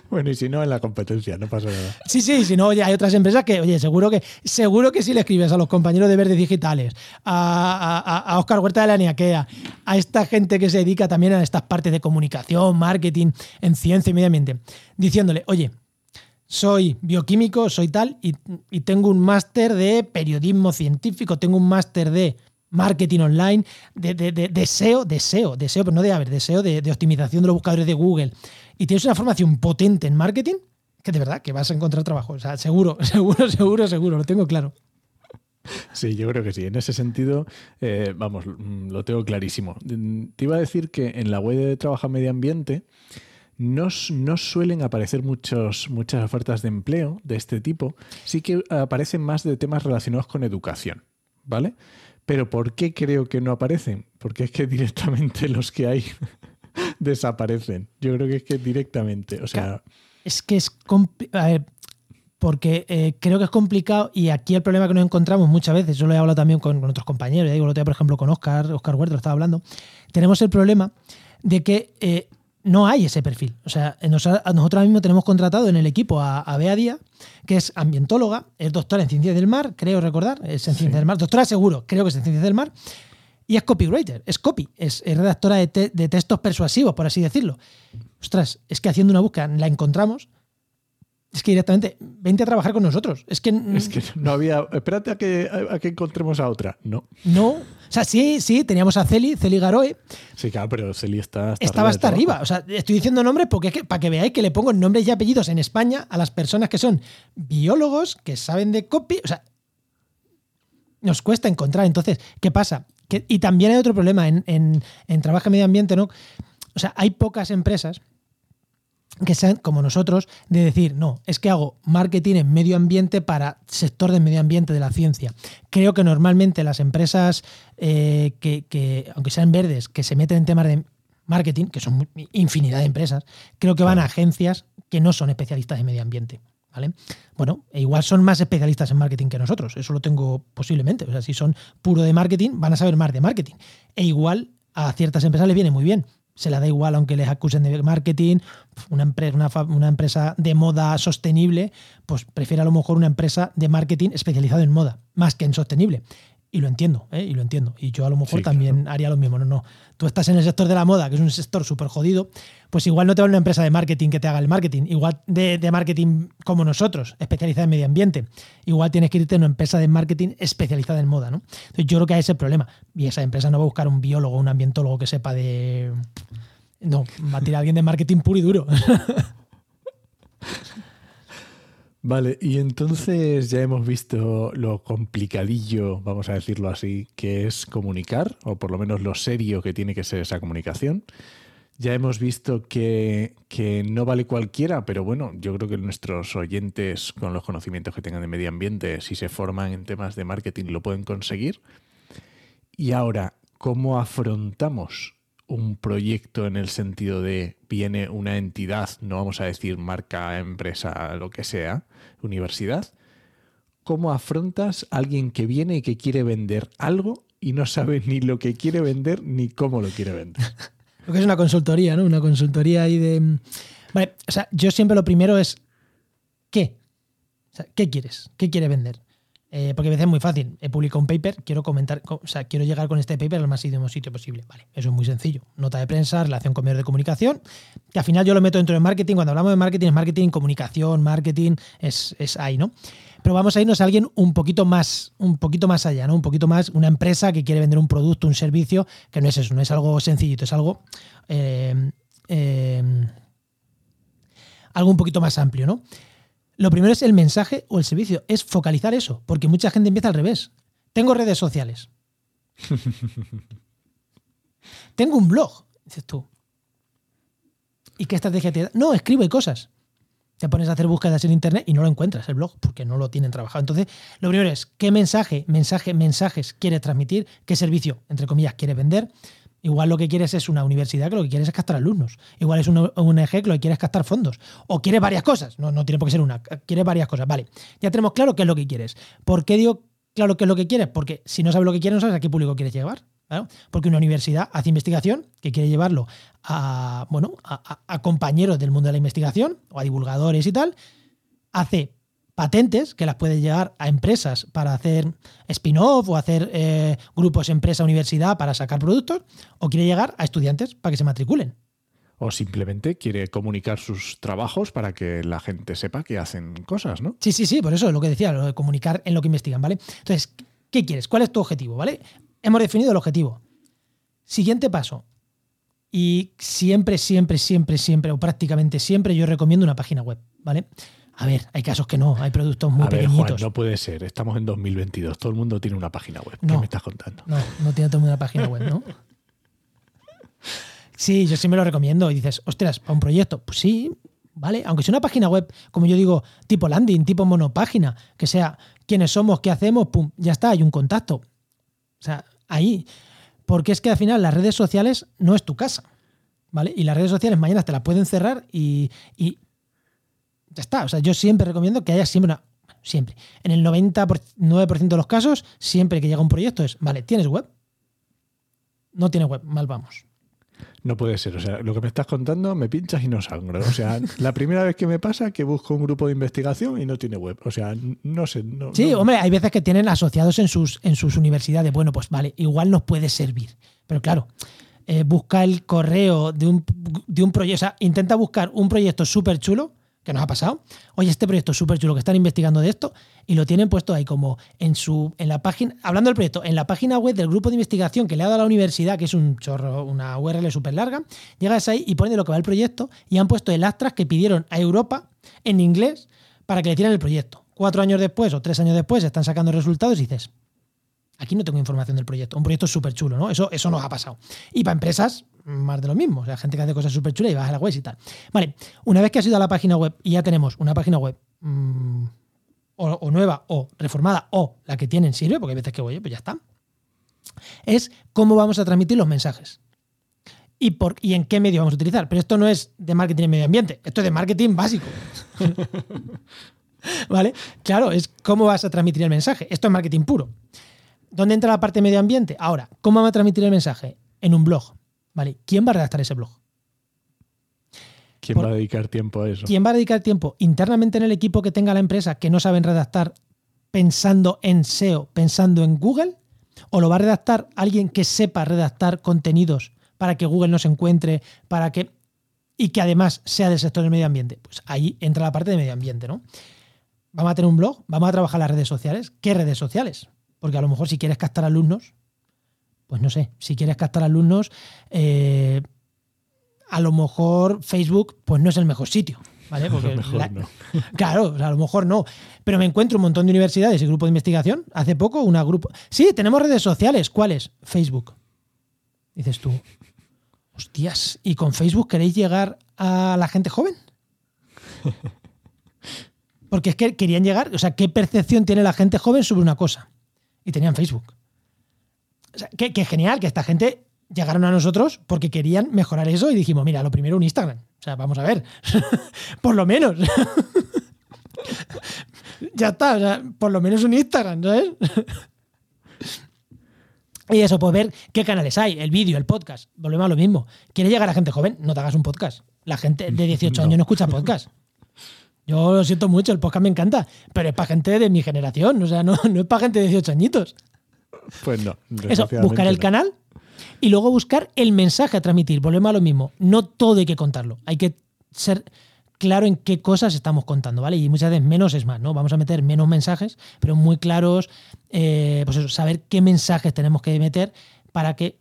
Bueno, y si no, en la competencia, no pasa nada. Sí, sí, si no, oye, hay otras empresas que, oye, seguro que, seguro que si le escribes a los compañeros de Verdes Digitales, a, a, a Oscar Huerta de la Niaquea, a esta gente que se dedica también a estas partes de comunicación, marketing, en ciencia y medio ambiente, diciéndole, oye, soy bioquímico, soy tal, y, tengo un máster de periodismo científico, tengo un máster de marketing online, de, de, de, de SEO, pero no de haber, de SEO, de, de optimización de los buscadores de Google, y tienes una formación potente en marketing, que de verdad que vas a encontrar trabajo. O sea, seguro, seguro, seguro, seguro, lo tengo claro. Sí, yo creo que sí. En ese sentido, eh, vamos, mm, lo tengo clarísimo. Mm, te iba a decir que en la web de Trabaja Medio Ambiente no, no suelen aparecer muchos, muchas ofertas de empleo de este tipo. Sí que aparecen más de temas relacionados con educación, ¿vale? Pero ¿por qué creo que no aparecen? Porque es que directamente los que hay desaparecen. Yo creo que es que directamente, o sea... Es que es... Porque eh, creo que es complicado y aquí el problema que nos encontramos muchas veces, yo lo he hablado también con, otros compañeros, digo, lo tengo por ejemplo con Oscar, Oscar Huerto estaba hablando, tenemos el problema de que eh, no hay ese perfil. O sea, nosotros mismo tenemos contratado en el equipo a, a Bea Díaz, que es ambientóloga, es doctora en ciencias del mar, creo recordar, es en ciencias del mar, doctora seguro, creo que es en ciencias del mar, y es copywriter, es copy, es, redactora de, de, textos persuasivos, por así decirlo. Ostras, es que haciendo una búsqueda la encontramos es que directamente, vente a trabajar con nosotros. Es que, es que no había. Espérate a que, a que encontremos a otra. No. No. O sea, sí, sí, teníamos a Celi, Celi Garoe. Sí, claro, pero Celi está. Hasta Estaba hasta arriba. O sea, estoy diciendo nombres porque que, para que veáis que le pongo nombres y apellidos en España a las personas que son biólogos, que saben de copy. O sea, nos cuesta encontrar. Entonces, ¿qué pasa? Que, y también hay otro problema en, en, en trabajo en medio ambiente, ¿no? O sea, hay pocas empresas que sean como nosotros, de decir, no, es que hago marketing en medio ambiente para sector del medio ambiente de la ciencia. Creo que normalmente las empresas eh, que, aunque sean verdes, que se meten en temas de marketing, que son infinidad de empresas, creo que van a agencias que no son especialistas en medio ambiente. ¿Vale? Bueno, e igual son más especialistas en marketing que nosotros, eso lo tengo posiblemente. O sea, si son puro de marketing, van a saber más de marketing. E igual a ciertas empresas les viene muy bien se la da igual aunque les acusen de marketing, una empresa, una, empresa de moda sostenible, pues prefiere a lo mejor una empresa de marketing especializada en moda, más que en sostenible. Y lo entiendo, ¿eh? y lo entiendo. Y yo a lo mejor también haría lo mismo. No, no. Tú estás en el sector de la moda, que es un sector súper jodido, pues igual no te va una empresa de marketing que te haga el marketing. Igual de, marketing como nosotros, especializada en medio ambiente. Igual tienes que irte a una empresa de marketing especializada en moda, ¿no? Entonces yo creo que hay ese problema. Y esa empresa no va a buscar un biólogo, un ambientólogo que sepa de. No, va a tirar a alguien de marketing puro y duro. Vale, y entonces ya hemos visto lo complicadillo, vamos a decirlo así, que es comunicar, o por lo menos lo serio que tiene que ser esa comunicación. Ya hemos visto que, no vale cualquiera, pero bueno, yo creo que nuestros oyentes con los conocimientos que tengan de medio ambiente, si se forman en temas de marketing, lo pueden conseguir. Y ahora, ¿cómo afrontamos un proyecto en el sentido de viene una entidad, no vamos a decir marca, empresa, lo que sea, universidad, ¿cómo afrontas a alguien que viene y que quiere vender algo y no sabe ni lo que quiere vender ni cómo lo quiere vender? Lo que es una consultoría, ¿no? Una consultoría ahí de... Vale, o sea, yo siempre lo primero es ¿qué? ¿Qué quieres? ¿Qué quiere vender? Eh, porque a veces es muy fácil. He publicado un paper, quiero comentar, o sea, quiero llegar con este paper al máximo sitio posible. Vale, eso es muy sencillo. Nota de prensa, relación con medios de comunicación, que al final yo lo meto dentro de marketing. Cuando hablamos de marketing, es marketing, comunicación, marketing, es, es ahí, ¿no? Pero vamos a irnos a alguien un poquito más, un poquito más allá, ¿no? Un poquito más, una empresa que quiere vender un producto, un servicio, que no es eso, no es algo sencillito, es algo. Eh, eh, algo un poquito más amplio, ¿no? Lo primero es el mensaje o el servicio, es focalizar eso, porque mucha gente empieza al revés. Tengo redes sociales. Tengo un blog, dices tú. ¿Y qué estrategia te da? No, escribe cosas. Te pones a hacer búsquedas en internet y no lo encuentras el blog porque no lo tienen trabajado. Entonces, lo primero es qué mensaje, mensaje, mensajes quiere transmitir, qué servicio, entre comillas, quiere vender, Igual lo que quieres es una universidad que lo que quieres es captar alumnos. Igual es un ONG que lo que quieres captar fondos. O quieres varias cosas. No, no tiene por qué ser una. Quieres varias cosas. Vale. Ya tenemos claro qué es lo que quieres. ¿Por qué digo claro qué es lo que quieres? Porque si no sabes lo que quieres, no sabes a qué público quieres llevar. Porque una universidad hace investigación que quiere llevarlo a, bueno, a compañeros del mundo de la investigación o a divulgadores y tal. Hace patentes que las puede llevar a empresas para hacer spin-off o hacer eh, grupos empresa-universidad para sacar productos, o quiere llegar a estudiantes para que se matriculen. O simplemente quiere comunicar sus trabajos para que la gente sepa que hacen cosas, ¿no? Sí, sí, sí, por eso es lo que decía, lo de comunicar en lo que investigan, ¿vale? Entonces, ¿qué quieres? ¿Cuál es tu objetivo, ¿vale? Hemos definido el objetivo. Siguiente paso. Y siempre, siempre, siempre, siempre, o prácticamente siempre, yo recomiendo una página web, ¿vale? A ver, hay casos que no, hay productos muy a ver, pequeñitos. Juan, no puede ser. Estamos en 2022. Todo el mundo tiene una página web. ¿Qué me estás contando? No, no tiene todo el mundo una página web, ¿no? Sí, yo sí me lo recomiendo. Y dices, ostras, para un proyecto, pues sí, ¿vale? Aunque sea una página web, como yo digo, tipo landing, tipo monopágina, que sea quiénes somos, qué hacemos, pum, ya está, hay un contacto. O sea, ahí. Porque es que al final las redes sociales no es tu casa, ¿vale? Y las redes sociales mañana te las pueden cerrar y, y ya está. O sea, yo siempre recomiendo que haya siempre una. Siempre. En el 99% de los casos, siempre que llega un proyecto es, vale, ¿tienes web? No tiene web, mal vamos. No puede ser. O sea, lo que me estás contando me pinchas y no sangro. O sea, la primera vez que me pasa que busco un grupo de investigación y no tiene web. O sea, no sé. No, Sí, no- hombre, hay veces que tienen asociados en sus, en sus universidades. Bueno, pues vale, igual nos puede servir. Pero claro, eh, busca el correo de un, de un proyecto, o sea, intenta buscar un proyecto súper chulo, que nos ha pasado. Oye, este proyecto es súper chulo que están investigando de esto y lo tienen puesto ahí como en su en la página, hablando del proyecto, en la página web del grupo de investigación que le ha dado la universidad, que es un chorro, una URL súper larga, llegas ahí y pones de lo que va el proyecto y han puesto el Astras que pidieron a Europa en inglés para que le tiren el proyecto. Cuatro años después o tres años después están sacando resultados y dices, aquí no tengo información del proyecto. Un proyecto súper chulo, ¿no? Eso, eso nos ha pasado. Y para empresas, más de lo mismo. O sea, gente que hace cosas súper chulas y vas a la web y tal. Vale, una vez que has ido a la página web y ya tenemos una página web mm, o, nueva o reformada o la que tienen sirve, porque hay veces que, oye, pues ya está. Es cómo vamos a transmitir los mensajes. Y, por, y en qué medio vamos a utilizar. Pero esto no es de marketing y medio ambiente, esto es de marketing básico. ¿Vale? Claro, es cómo vas a transmitir el mensaje. Esto es marketing puro. ¿Dónde entra la parte de medio ambiente? Ahora, ¿cómo va a transmitir el mensaje? En un blog. ¿Vale? ¿Quién va a redactar ese blog? ¿Quién por- va a dedicar tiempo a eso? ¿Quién va a dedicar tiempo internamente en el equipo que tenga la empresa que no saben redactar pensando en SEO, pensando en Google? ¿O lo va a redactar alguien que sepa redactar contenidos para que Google nos encuentre, para que y que además sea del sector del medio ambiente? Pues ahí entra la parte de medio ambiente, ¿no? Vamos a tener un blog, vamos a trabajar las redes sociales. ¿Qué redes sociales? Porque a lo mejor si quieres captar alumnos, pues no sé, si quieres captar alumnos, eh, a lo mejor Facebook pues no es el mejor sitio. ¿Vale? A Porque lo mejor la- no. Claro, o sea, a lo mejor no. Pero me encuentro un montón de universidades y grupos de investigación. Hace poco, una grupo. Sí, tenemos redes sociales. ¿Cuáles? Facebook. Dices tú. Hostias, ¿y con Facebook queréis llegar a la gente joven? Porque es que querían llegar, o sea, ¿qué percepción tiene la gente joven sobre una cosa? Y tenían Facebook. O sea, que, que genial que esta gente llegaron a nosotros porque querían mejorar eso y dijimos, mira, lo primero un Instagram. O sea, vamos a ver. por lo menos. ya está, o sea, por lo menos un Instagram, ¿sabes? y eso, pues ver qué canales hay, el vídeo, el podcast. Volvemos a lo mismo. ¿Quieres llegar a gente joven? No te hagas un podcast. La gente de 18 No. años no escucha podcast. Yo lo siento mucho, el podcast me encanta, pero es para gente de mi generación, o sea, no, no es para gente de 18 añitos. Pues no. Eso, buscar el no. canal y luego buscar el mensaje a transmitir. Volvemos a lo mismo. No todo hay que contarlo. Hay que ser claro en qué cosas estamos contando, ¿vale? Y muchas veces menos es más, ¿no? Vamos a meter menos mensajes, pero muy claros, eh, pues eso, saber qué mensajes tenemos que meter para que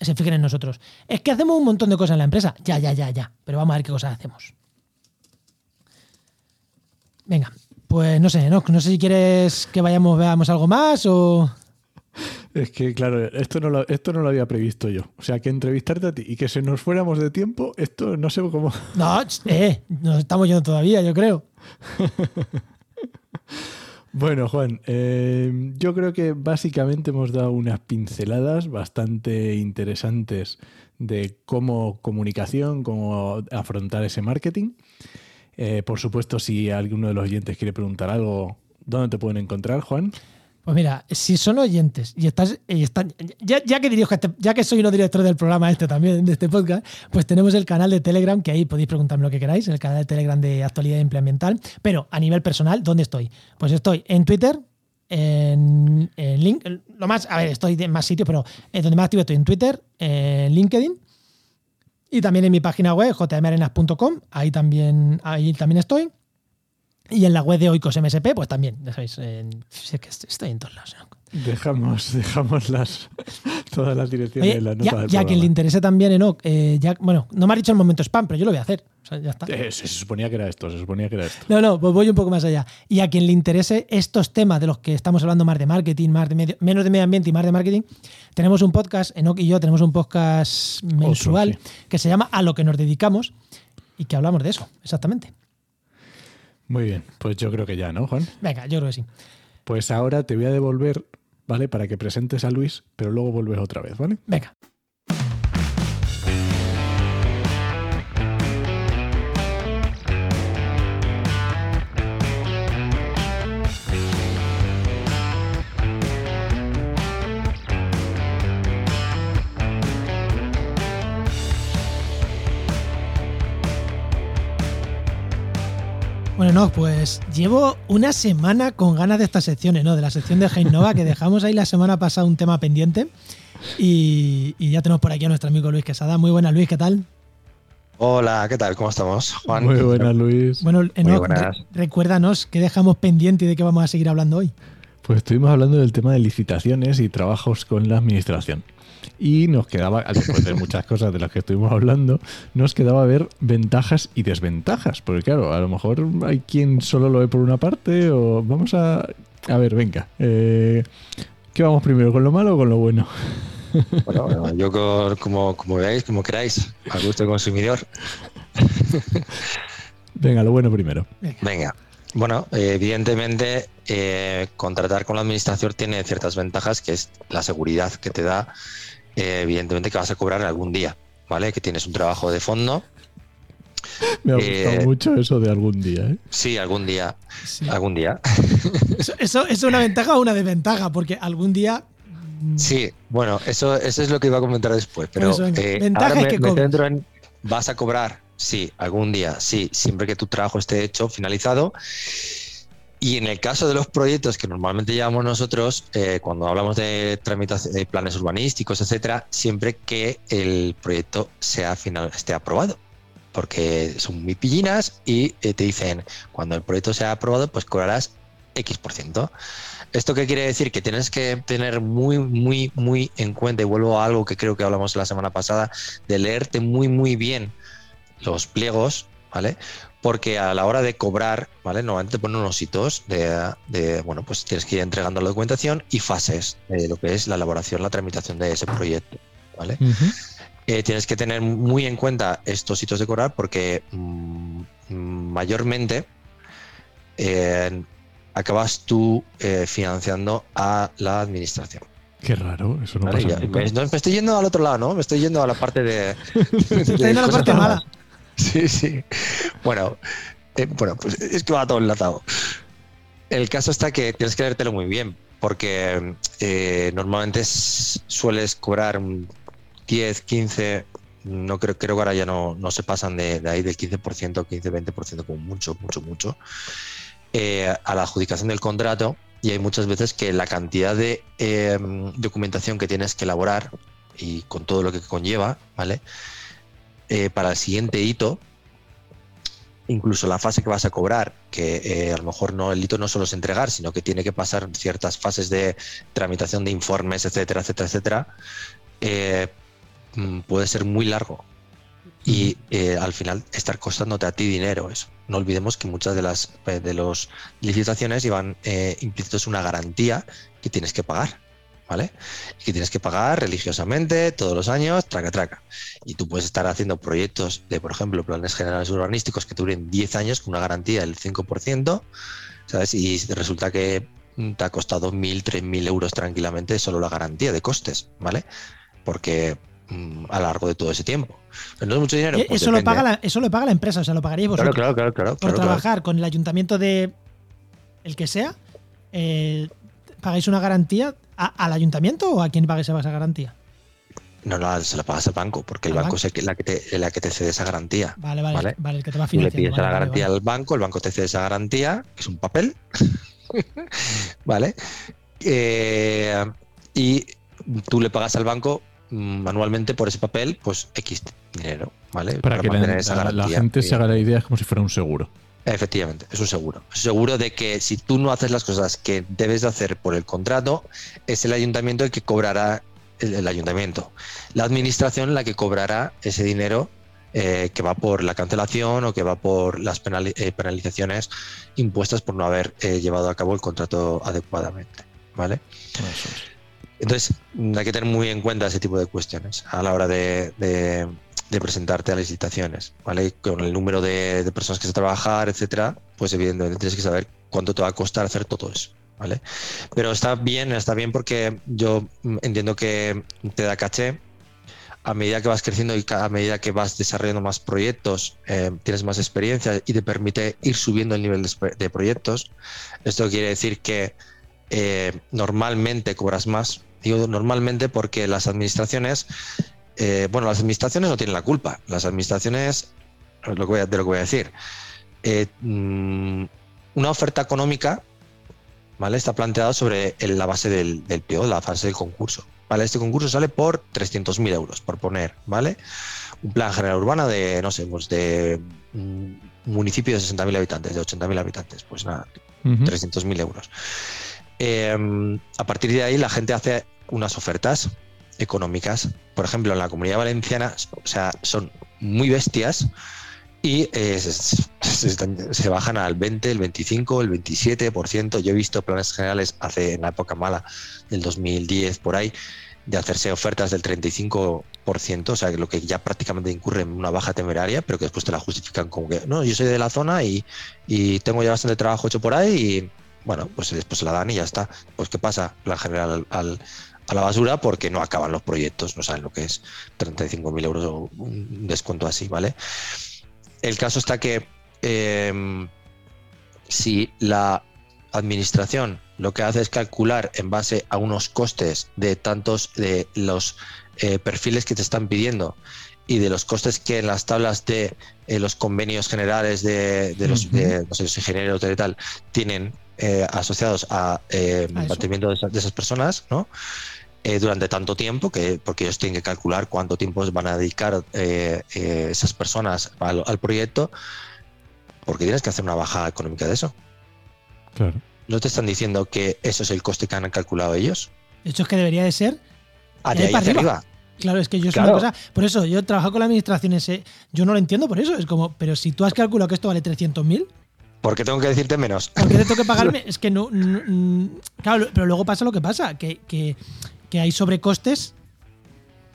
se fijen en nosotros. Es que hacemos un montón de cosas en la empresa. Ya, ya, ya, ya. Pero vamos a ver qué cosas hacemos. Venga, pues no sé, no, no sé si quieres que vayamos, veamos algo más o... Es que, claro, esto no, lo, esto no lo había previsto yo. O sea, que entrevistarte a ti y que se nos fuéramos de tiempo, esto no sé cómo. No, eh, nos estamos yendo todavía, yo creo. Bueno, Juan, eh, yo creo que básicamente hemos dado unas pinceladas bastante interesantes de cómo comunicación, cómo afrontar ese marketing. Eh, por supuesto, si alguno de los oyentes quiere preguntar algo, ¿dónde te pueden encontrar, Juan? Pues mira, si son oyentes y estás, y están, ya, ya que dirijo este- ya que soy uno director del programa este también, de este podcast, pues tenemos el canal de Telegram, que ahí podéis preguntarme lo que queráis, el canal de Telegram de actualidad y empleo ambiental. Pero a nivel personal, ¿dónde estoy? Pues estoy en Twitter, en, en link, lo más, a ver, estoy en más sitios, pero eh, donde más activo estoy en Twitter, en LinkedIn y también en mi página web, jmarenas.com, ahí también, ahí también estoy. Y en la web de Oikos MSP, pues también, ya sabéis, en- si es que estoy en todos lados. Dejamos, dejamos las, todas las direcciones Oye, en las ya, notas del ya a quien le interese también, Enoch, eh, ya, bueno, no me ha dicho el momento spam, pero yo lo voy a hacer. O sea, ya está. Eh, se suponía que era esto, se suponía que era esto. No, no, pues voy un poco más allá. Y a quien le interese estos temas de los que estamos hablando más de marketing, más de medio- menos de medio ambiente y más de marketing, tenemos un podcast, Enoch y yo tenemos un podcast mensual sí. que se llama A lo que nos dedicamos y que hablamos de eso, exactamente. Muy bien, pues yo creo que ya, ¿no, Juan? Venga, yo creo que sí. Pues ahora te voy a devolver, ¿vale? Para que presentes a Luis, pero luego vuelves otra vez, ¿vale? Venga. Bueno, no, pues llevo una semana con ganas de estas secciones, ¿no? De la sección de Heinova, que dejamos ahí la semana pasada un tema pendiente. Y, y ya tenemos por aquí a nuestro amigo Luis Quesada. Muy buena, Luis, ¿qué tal? Hola, ¿qué tal? ¿Cómo estamos, Juan? Muy buena, Luis. Bueno, Enoch, buenas. re- recuérdanos qué dejamos pendiente y de qué vamos a seguir hablando hoy. Pues estuvimos hablando del tema de licitaciones y trabajos con la administración. Y nos quedaba, después de muchas cosas de las que estuvimos hablando, nos quedaba ver ventajas y desventajas. Porque claro, a lo mejor hay quien solo lo ve por una parte o vamos a... A ver, venga. eh, ¿Qué vamos primero, con lo malo o con lo bueno? Bueno, bueno, yo co- como, como veáis, como queráis, a gusto del consumidor. Venga, lo bueno primero. Venga. Bueno, evidentemente, eh, contratar con la administración tiene ciertas ventajas, que es la seguridad que te da, eh, evidentemente, que vas a cobrar algún día, ¿vale? Que tienes un trabajo de fondo. Me ha Eh, gustado mucho eso de algún día, ¿eh? Sí, algún día, Sí. algún día. Eso, eso es una ventaja o una desventaja, porque algún día. mm, Sí, bueno, eso, eso es lo que iba a comentar después. Pero Eso, eh, Ventaja ahora es me, que me en. ¿Vas a cobrar? Sí, algún día, sí, siempre que tu trabajo esté hecho, finalizado. Y en el caso de los proyectos que normalmente llevamos nosotros, eh, cuando hablamos de tramitación de planes urbanísticos, etcétera, siempre que el proyecto sea final, esté aprobado. Porque son muy pillinas y eh, te dicen, cuando el proyecto sea aprobado, pues cobrarás X por ciento. ¿Esto qué quiere decir? Que tienes que tener muy, muy, muy en cuenta, y vuelvo a algo que creo que hablamos la semana pasada, de leerte muy, muy bien los pliegos, ¿vale? Porque a la hora de cobrar, ¿vale? Normalmente te ponen unos hitos de, de, bueno, pues tienes que ir entregando la documentación y fases de lo que es la elaboración, la tramitación de ese proyecto, ¿vale? Eh, tienes que tener muy en cuenta estos hitos de cobrar porque mm, mm, mayormente eh, acabas tú eh, financiando a la administración. Qué raro, eso no ¿vale? pasa Ya- me, no, me estoy yendo al otro lado, ¿no? Me estoy yendo a la parte de. Se está yendo a la parte mala. Sí, sí. Bueno, eh, bueno, pues es que va todo enlatado. El caso está que tienes que leértelo muy bien, porque eh, normalmente sueles cobrar un 10, 15, no creo, creo que ahora ya no, no se pasan de, de ahí del 15%, 15, 20% como mucho, mucho, mucho, eh, a la adjudicación del contrato. Y hay muchas veces que la cantidad de eh, documentación que tienes que elaborar y con todo lo que conlleva, ¿vale? Eh, para el siguiente hito, incluso la fase que vas a cobrar, que eh, a lo mejor no el hito no solo es entregar, sino que tiene que pasar ciertas fases de tramitación de informes, etcétera, etcétera, etcétera, eh, mm, puede ser muy largo. Y eh, al final estar costándote a ti dinero eso. No olvidemos que muchas de las de los licitaciones llevan eh, implícitos una garantía que tienes que pagar, ¿vale? Y que tienes que pagar religiosamente todos los años, traca, traca. Y tú puedes estar haciendo proyectos de, por ejemplo, planes generales urbanísticos que duren 10 años con una garantía del 5%, ¿sabes? Y resulta que te ha costado 1.000, 3.000 euros tranquilamente solo la garantía de costes, ¿vale? Porque mm, a lo largo de todo ese tiempo. Pero no es mucho dinero. Eh, Pues eso, lo paga la, eso lo paga la empresa, o sea, lo pagaríais vosotros. claro, claro, claro. por claro, claro. trabajar con el ayuntamiento de el que sea, eh, ¿pagáis una garantía a- al ayuntamiento o a quién pagáis esa garantía? No, no, se la pagas al banco, porque el ¿Al banco banco? es el la que, te, la que te cede esa garantía. Vale, vale, vale, Vale. el que te va Tú le pides vale, a la vale, garantía vale. al banco, el banco te cede esa garantía, que es un papel, ¿vale? Eh, y tú le pagas al banco mm, manualmente por ese papel, pues X dinero, ¿vale? Para que la, esa la- la gente se haga la idea, es como si fuera un seguro. Efectivamente, es un seguro. Es seguro de que si tú no haces las cosas que debes de hacer por el contrato, es el ayuntamiento el que cobrará el, ayuntamiento. La administración la que cobrará ese dinero eh, que va por la cancelación o que va por las eh, penalizaciones impuestas por no haber eh, llevado a cabo el contrato adecuadamente. ¿Vale? Entonces, hay que tener muy en cuenta ese tipo de cuestiones a la hora de, presentarte a las licitaciones, ¿vale? Con el número de, personas que se trabajar, etcétera, pues evidentemente tienes que saber cuánto te va a costar hacer todo eso. ¿Vale? Pero está bien, está bien porque yo entiendo que te da caché a medida que vas creciendo y a medida que vas desarrollando más proyectos, eh, tienes más experiencia y te permite ir subiendo el nivel de, proyectos. Esto quiere decir que eh, normalmente cobras más. Digo normalmente porque las administraciones, eh, bueno, las administraciones no tienen la culpa. Las administraciones, lo que voy a, de lo que voy a decir, mm, una oferta económica ¿vale? Está planteado sobre la base del, del PO, la fase del concurso. ¿Vale? Este concurso sale por 300.000 euros, por poner, ¿vale? Un plan general urbana de, no sé, pues de un municipio de 60.000 habitantes, de 80.000 habitantes, pues nada, 300.000 euros. Em, a partir de ahí la gente hace unas ofertas económicas. Por ejemplo, en la comunidad valenciana, o sea, son muy bestias y eh, se, bajan al 20, el 25, el 27%. Yo he visto planes generales hace en la época mala del 2010 por ahí de hacerse ofertas del 35%, o sea, lo que ya prácticamente incurre en una baja temeraria, pero que después te la justifican como que, no, yo soy de la zona y, tengo ya bastante trabajo hecho por ahí y, bueno, pues después se la dan y ya está. Pues, ¿qué pasa? Plan general al, a la basura porque no acaban los proyectos, no saben lo que es 35.000 euros o un descuento así, ¿vale? El caso está que em, si la administración lo que hace es calcular en base a unos costes de tantos de los eh, perfiles que te están pidiendo y de los costes que en las tablas de eh, los convenios generales de, los, ingenieros y tal tienen eh, asociados a, mantenimiento de, de, esas personas, ¿no? Eh, durante tanto tiempo, que, porque ellos tienen que calcular cuánto tiempo van a dedicar eh, eh, esas personas al, proyecto, porque tienes que hacer una baja económica de eso. Claro. ¿No te están diciendo que eso es el coste que han calculado ellos? De hecho, es que debería de ser. Ah, de ahí para arriba. Claro, es que yo soy una cosa. Por eso, yo trabajo con la administración ese. Yo no lo entiendo por eso. Es como, pero si tú has calculado que esto vale 300.000. ¿Por qué tengo que decirte menos? ¿Por qué te tengo que pagarme? es que no, Claro, pero luego pasa lo que pasa, que, que que hay sobrecostes.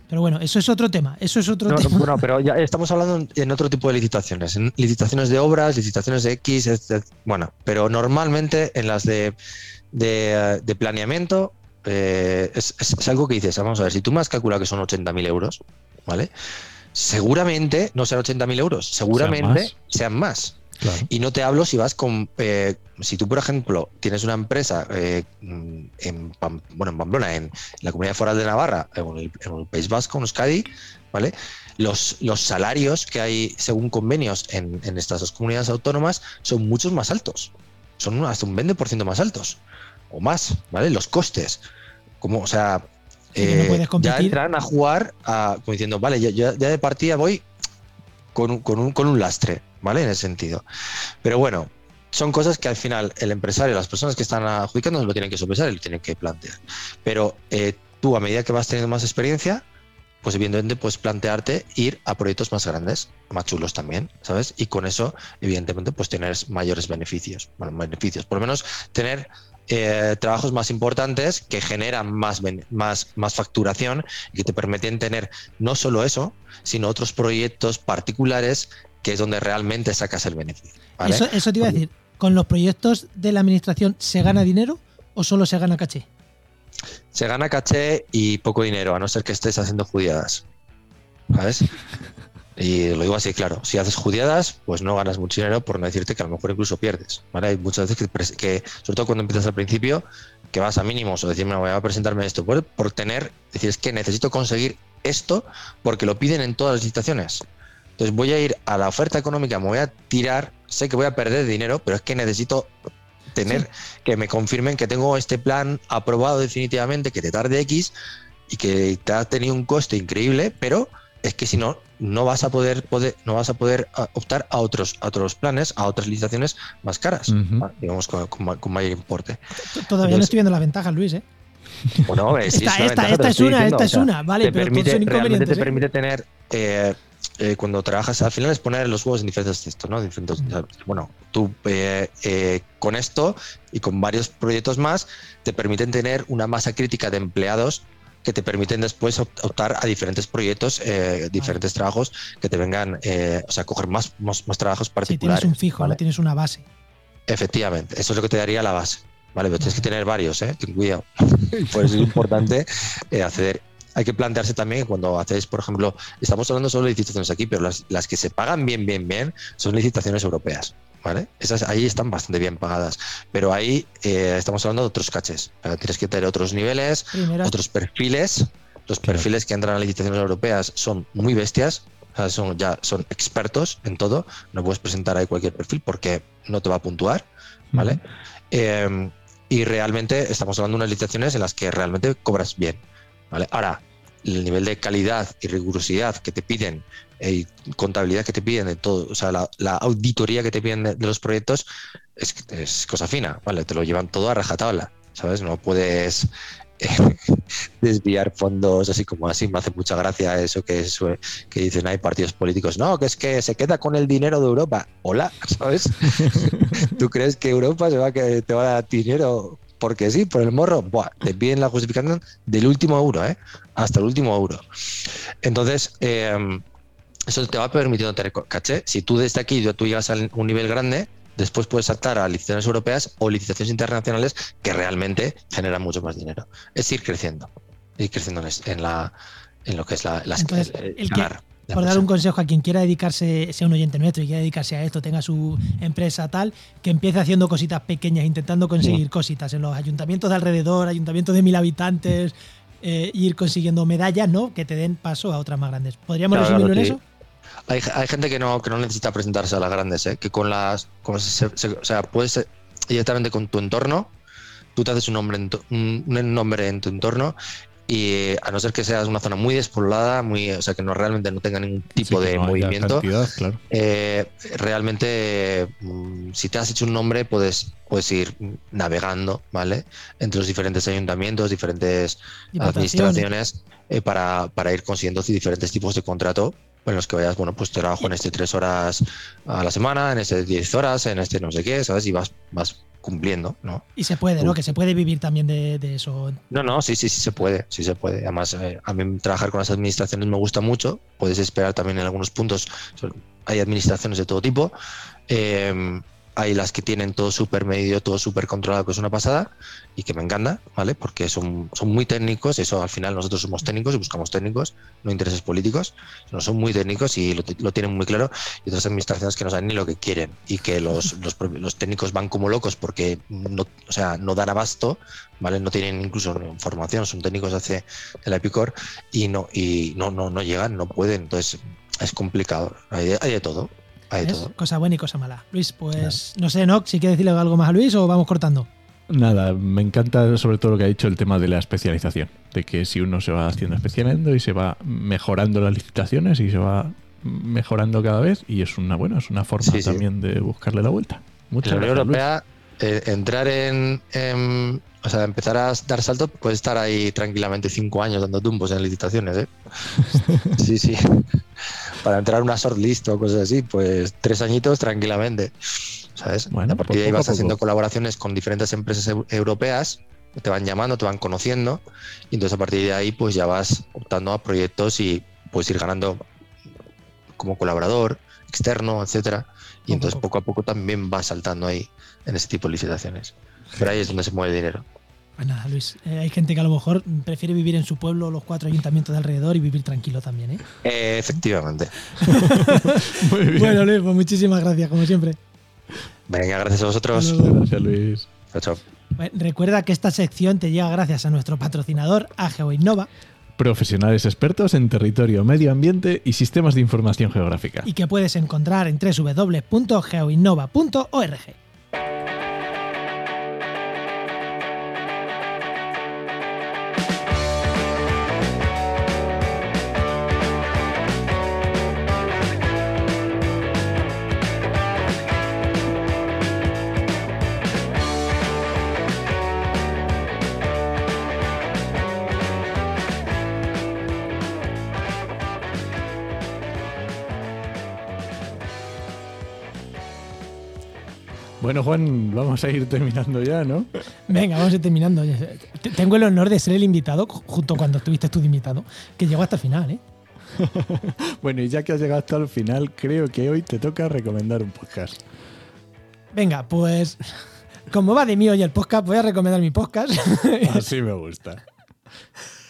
Pero bueno, eso es otro tema. Eso es otro tema. Bueno, pero ya estamos hablando en otro tipo de licitaciones, en licitaciones de obras, licitaciones de X, bueno, pero normalmente en las de, de, planeamiento eh, es, algo que dices, vamos a ver, si tú me has calculado que son 80.000 euros, ¿vale? Seguramente no serán 80.000 euros, seguramente Sean más. Y no te hablo si vas con. Eh, si tú, por ejemplo, tienes una empresa eh, en, bueno, en Pamplona, en, la comunidad foral de Navarra, en el, País Vasco, en Euskadi, ¿vale? Los, los salarios que hay según convenios en, estas dos comunidades autónomas son muchos más altos. Son hasta un 20% más altos. O más, ¿vale? Los costes. Como, o sea, eh, ya entran a jugar como diciendo, vale, ya, ya de partida voy con con un, con un lastre. ¿vale? En ese sentido. Pero bueno, son cosas que al final el empresario, las personas que están adjudicando, lo tienen que sopesar y lo tienen que plantear. Pero eh, tú, a medida que vas teniendo más experiencia, pues evidentemente puedes plantearte ir a proyectos más grandes, más chulos también, ¿sabes? Y con eso, evidentemente, pues tener mayores beneficios, bueno, beneficios, por lo menos tener eh, trabajos más importantes que generan más, más, más facturación y que te permiten tener no solo eso, sino otros proyectos particulares que es donde realmente sacas el beneficio. Eso, te iba a decir, ¿con los proyectos de la administración se gana dinero o solo se gana caché? Se gana caché y poco dinero, a no ser que estés haciendo judiadas. ¿Sabes? Y lo digo así, claro, si haces judiadas, pues no ganas mucho dinero, por no decirte que a lo mejor incluso pierdes. ¿vale? Hay muchas veces que, sobre todo cuando empiezas al principio, que vas a mínimos o decir, me voy a presentarme esto, por, por tener, decir, es que necesito conseguir esto porque lo piden en todas las licitaciones. Entonces voy a ir a la oferta económica, me voy a tirar, sé que voy a perder dinero, pero es que necesito tener que me confirmen que tengo este plan aprobado definitivamente, que te tarde X y que te ha tenido un coste increíble, pero es que si no, no vas a poder, poder no vas a poder ah, optar a otros, a otros planes, a otras licitaciones más caras, digamos con, con ma- con mayor importe. Todavía no estoy viendo las ventajas, Luis, ¿eh? Bueno, sí, Esta- es una esta- ventaja, esta es una, diciendo, esta es una, vale, te pero permite, son realmente inconvenientes, te ¿eh? permite tener eh, eh, cuando trabajas al final es poner los huevos en diferentes textos, ¿no? Diferentes, sea, bueno, tú eh, eh, con esto y con varios proyectos más te permiten tener una masa crítica de empleados que te permiten después opt- optar a diferentes proyectos, eh, diferentes trabajos que te vengan, eh, o sea, coger más, más, más trabajos particulares. tienes un fijo, ¿vale? no tienes una base. Efectivamente, eso es lo que te daría la base. Vale, pero tienes que tener varios, ¿eh? Ten cuidado. Por eso es importante eh, acceder. Hay que plantearse también que cuando hacéis, por ejemplo, estamos hablando solo de licitaciones aquí, pero las, las que se pagan bien, bien, bien son licitaciones europeas. ¿Vale? Esas ahí están bastante bien pagadas. Pero ahí eh, estamos hablando de otros caches. Tienes que tener otros niveles, Primero, otros perfiles. Los Claro. perfiles que entran a licitaciones europeas son muy bestias. O sea, son, ya son expertos en todo. No puedes presentar ahí cualquier perfil porque no te va a puntuar. ¿vale? Eh, y realmente estamos hablando de unas licitaciones en las que realmente cobras bien, ¿vale? Ahora, el nivel de calidad y rigurosidad que te piden eh, y contabilidad que te piden de todo, o sea, la, la auditoría que te piden de, de los proyectos es, es cosa fina, ¿vale? Te lo llevan todo a rajatabla, ¿sabes? No puedes eh, desviar fondos así como así. Me hace mucha gracia eso que, sue- que dicen hay partidos políticos. No, que es que se queda con el dinero de Europa. Hola, ¿sabes? ¿Tú crees que Europa se va a que te va a dar dinero porque sí, por el morro? Buah, te piden la justificación del último euro, ¿eh? Hasta el último euro. Entonces, eh, eso te va permitiendo tener caché. Si tú desde aquí tú llegas a un nivel grande, después puedes saltar a licitaciones europeas o licitaciones internacionales que realmente generan mucho más dinero. Es ir creciendo, ir creciendo en, la, en lo que es la, las- Entonces, el- el que- por dar un consejo a quien quiera dedicarse, sea un oyente nuestro y quiera dedicarse a esto, tenga su empresa tal, que empiece haciendo cositas pequeñas, intentando conseguir cositas en los ayuntamientos de alrededor, ayuntamientos de mil habitantes, eh, ir consiguiendo medallas, ¿no? Que te den paso a otras más grandes. ¿Podríamos Claro, resumirlo en sí. eso? Hay, hay gente que no, que no necesita presentarse a las grandes, ¿eh? que con las. con se- se- o sea, puedes directamente con tu entorno, tú te haces un nombre en tu, un, nombre en tu entorno y eh, a no ser que seas una zona muy despoblada, muy, o sea, que no realmente no tenga ningún tipo Sí, de no movimiento, cantidad, claro. eh, realmente mm, si te has hecho un nombre puedes, puedes ir navegando, ¿vale? Entre los diferentes ayuntamientos, diferentes administraciones eh, para, para ir consiguiendo diferentes tipos de contrato en los que vayas, bueno, pues trabajo en este tres horas a la semana, en este 10 horas, en este no sé qué, ¿sabes? Y vas, vas cumpliendo, ¿no? Y se puede, ¿no? Que se puede vivir también de, de eso. No, no, sí, sí, sí se puede, sí se puede. Además, eh, a mí trabajar con las administraciones me gusta mucho. Puedes esperar también en algunos puntos. Hay administraciones de todo tipo. Eh, hay las que tienen todo súper medido, todo súper controlado, que es una pasada y que me encanta, ¿vale? Porque son, son muy técnicos. Eso al final nosotros somos técnicos y buscamos técnicos, no intereses políticos. No son muy técnicos y lo, tienen muy claro. Y otras administraciones que no saben ni lo que quieren y que los, los, los técnicos van como locos porque no, o sea, no dan abasto ¿vale? No tienen incluso formación, son técnicos hace de la Epicor y no, y no, no, no llegan, no pueden, entonces es complicado. Hay, de- hay de todo, hay de ¿ves? todo. Cosa buena y cosa mala. Luis, pues no sé, ¿no? Si quieres decirle algo más a Luis o vamos cortando. Nada, me encanta sobre todo lo que ha dicho el tema de la especialización, de que si uno se va haciendo especializando y se va mejorando las licitaciones y se va mejorando cada vez y es una buena, es una forma Sí, sí. también de buscarle la vuelta. Muchas la Unión. Europea, eh, entrar en, en- O sea, empezar a dar salto, puede estar ahí tranquilamente cinco años dando tumbos en licitaciones, ¿eh? Sí, sí. Para entrar a una shortlist o cosas así, pues tres añitos tranquilamente. ¿Sabes? Bueno, a partir de ahí vas haciendo colaboraciones con diferentes empresas eu- europeas, te van llamando, te van conociendo, y entonces a partir de ahí, pues ya vas optando a proyectos y puedes ir ganando como colaborador, externo, etcétera. Y entonces poco. poco a poco también vas saltando ahí en ese tipo de licitaciones. Pero ahí es donde se mueve el dinero. Pues nada, Luis, eh, hay gente que a lo mejor prefiere vivir en su pueblo, los cuatro ayuntamientos de alrededor y vivir tranquilo también, ¿eh? Eh, efectivamente. Muy bien. Bueno, Luis, pues muchísimas gracias, como siempre. Venga, gracias a vosotros. Gracias, Luis. Chao, chao. Bueno, Recuerda que esta sección te llega gracias a nuestro patrocinador, a GeoInnova, Profesionales expertos en territorio, medio ambiente y sistemas de información geográfica. y que puedes encontrar en www.geoinnova.org. Bueno, Juan, vamos a ir terminando ya, ¿no? Venga, vamos a ir terminando. Tengo el honor de ser el invitado, junto cuando estuviste tú de invitado, que llegó hasta el final, ¿eh? Bueno, y ya que has llegado hasta el final, creo que hoy te toca recomendar un podcast. Venga, pues como va de mí hoy el podcast, voy a recomendar mi podcast. Así me gusta.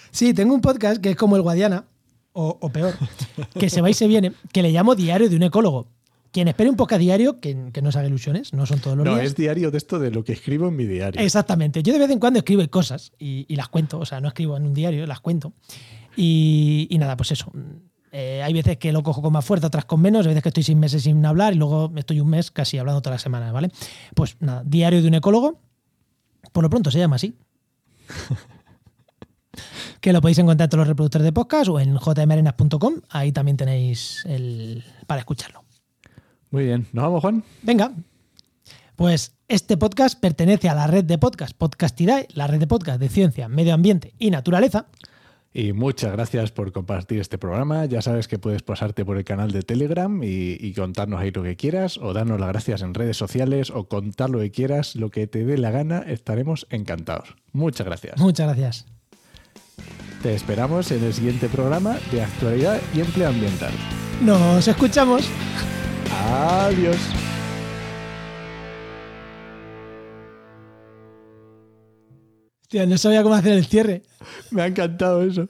sí, tengo un podcast que es como el Guadiana, o, o peor, que se va y se viene, que le llamo Diario de un ecólogo. Quien espere un podcast diario, que, que no se haga ilusiones, no son todos los No, días. es diario de esto de lo que escribo en mi diario. Exactamente. Yo de vez en cuando escribo cosas y, y las cuento. O sea, no escribo en un diario, las cuento. Y, y nada, pues eso. Eh, hay veces que lo cojo con más fuerza, otras con menos. Hay veces que estoy seis meses sin hablar y luego estoy un mes casi hablando todas las semanas, ¿vale? Pues nada, diario de un ecólogo. Por lo pronto se llama así. que lo podéis encontrar en todos los reproductores de podcast o en jmarenas.com. Ahí también tenéis el para escucharlo. Muy bien. ¿Nos vamos, Juan? Venga. Pues este podcast pertenece a la red de podcast Podcastidae, la red de podcast de ciencia, medio ambiente y naturaleza. Y muchas gracias por compartir este programa. Ya sabes que puedes pasarte por el canal de Telegram y, y contarnos ahí lo que quieras, o darnos las gracias en redes sociales, o contar lo que quieras, lo que te dé la gana, estaremos encantados. Muchas gracias. Muchas gracias. Te esperamos en el siguiente programa de actualidad y empleo ambiental. Nos escuchamos. Adiós. Hostia, no sabía cómo hacer el cierre. Me ha encantado eso.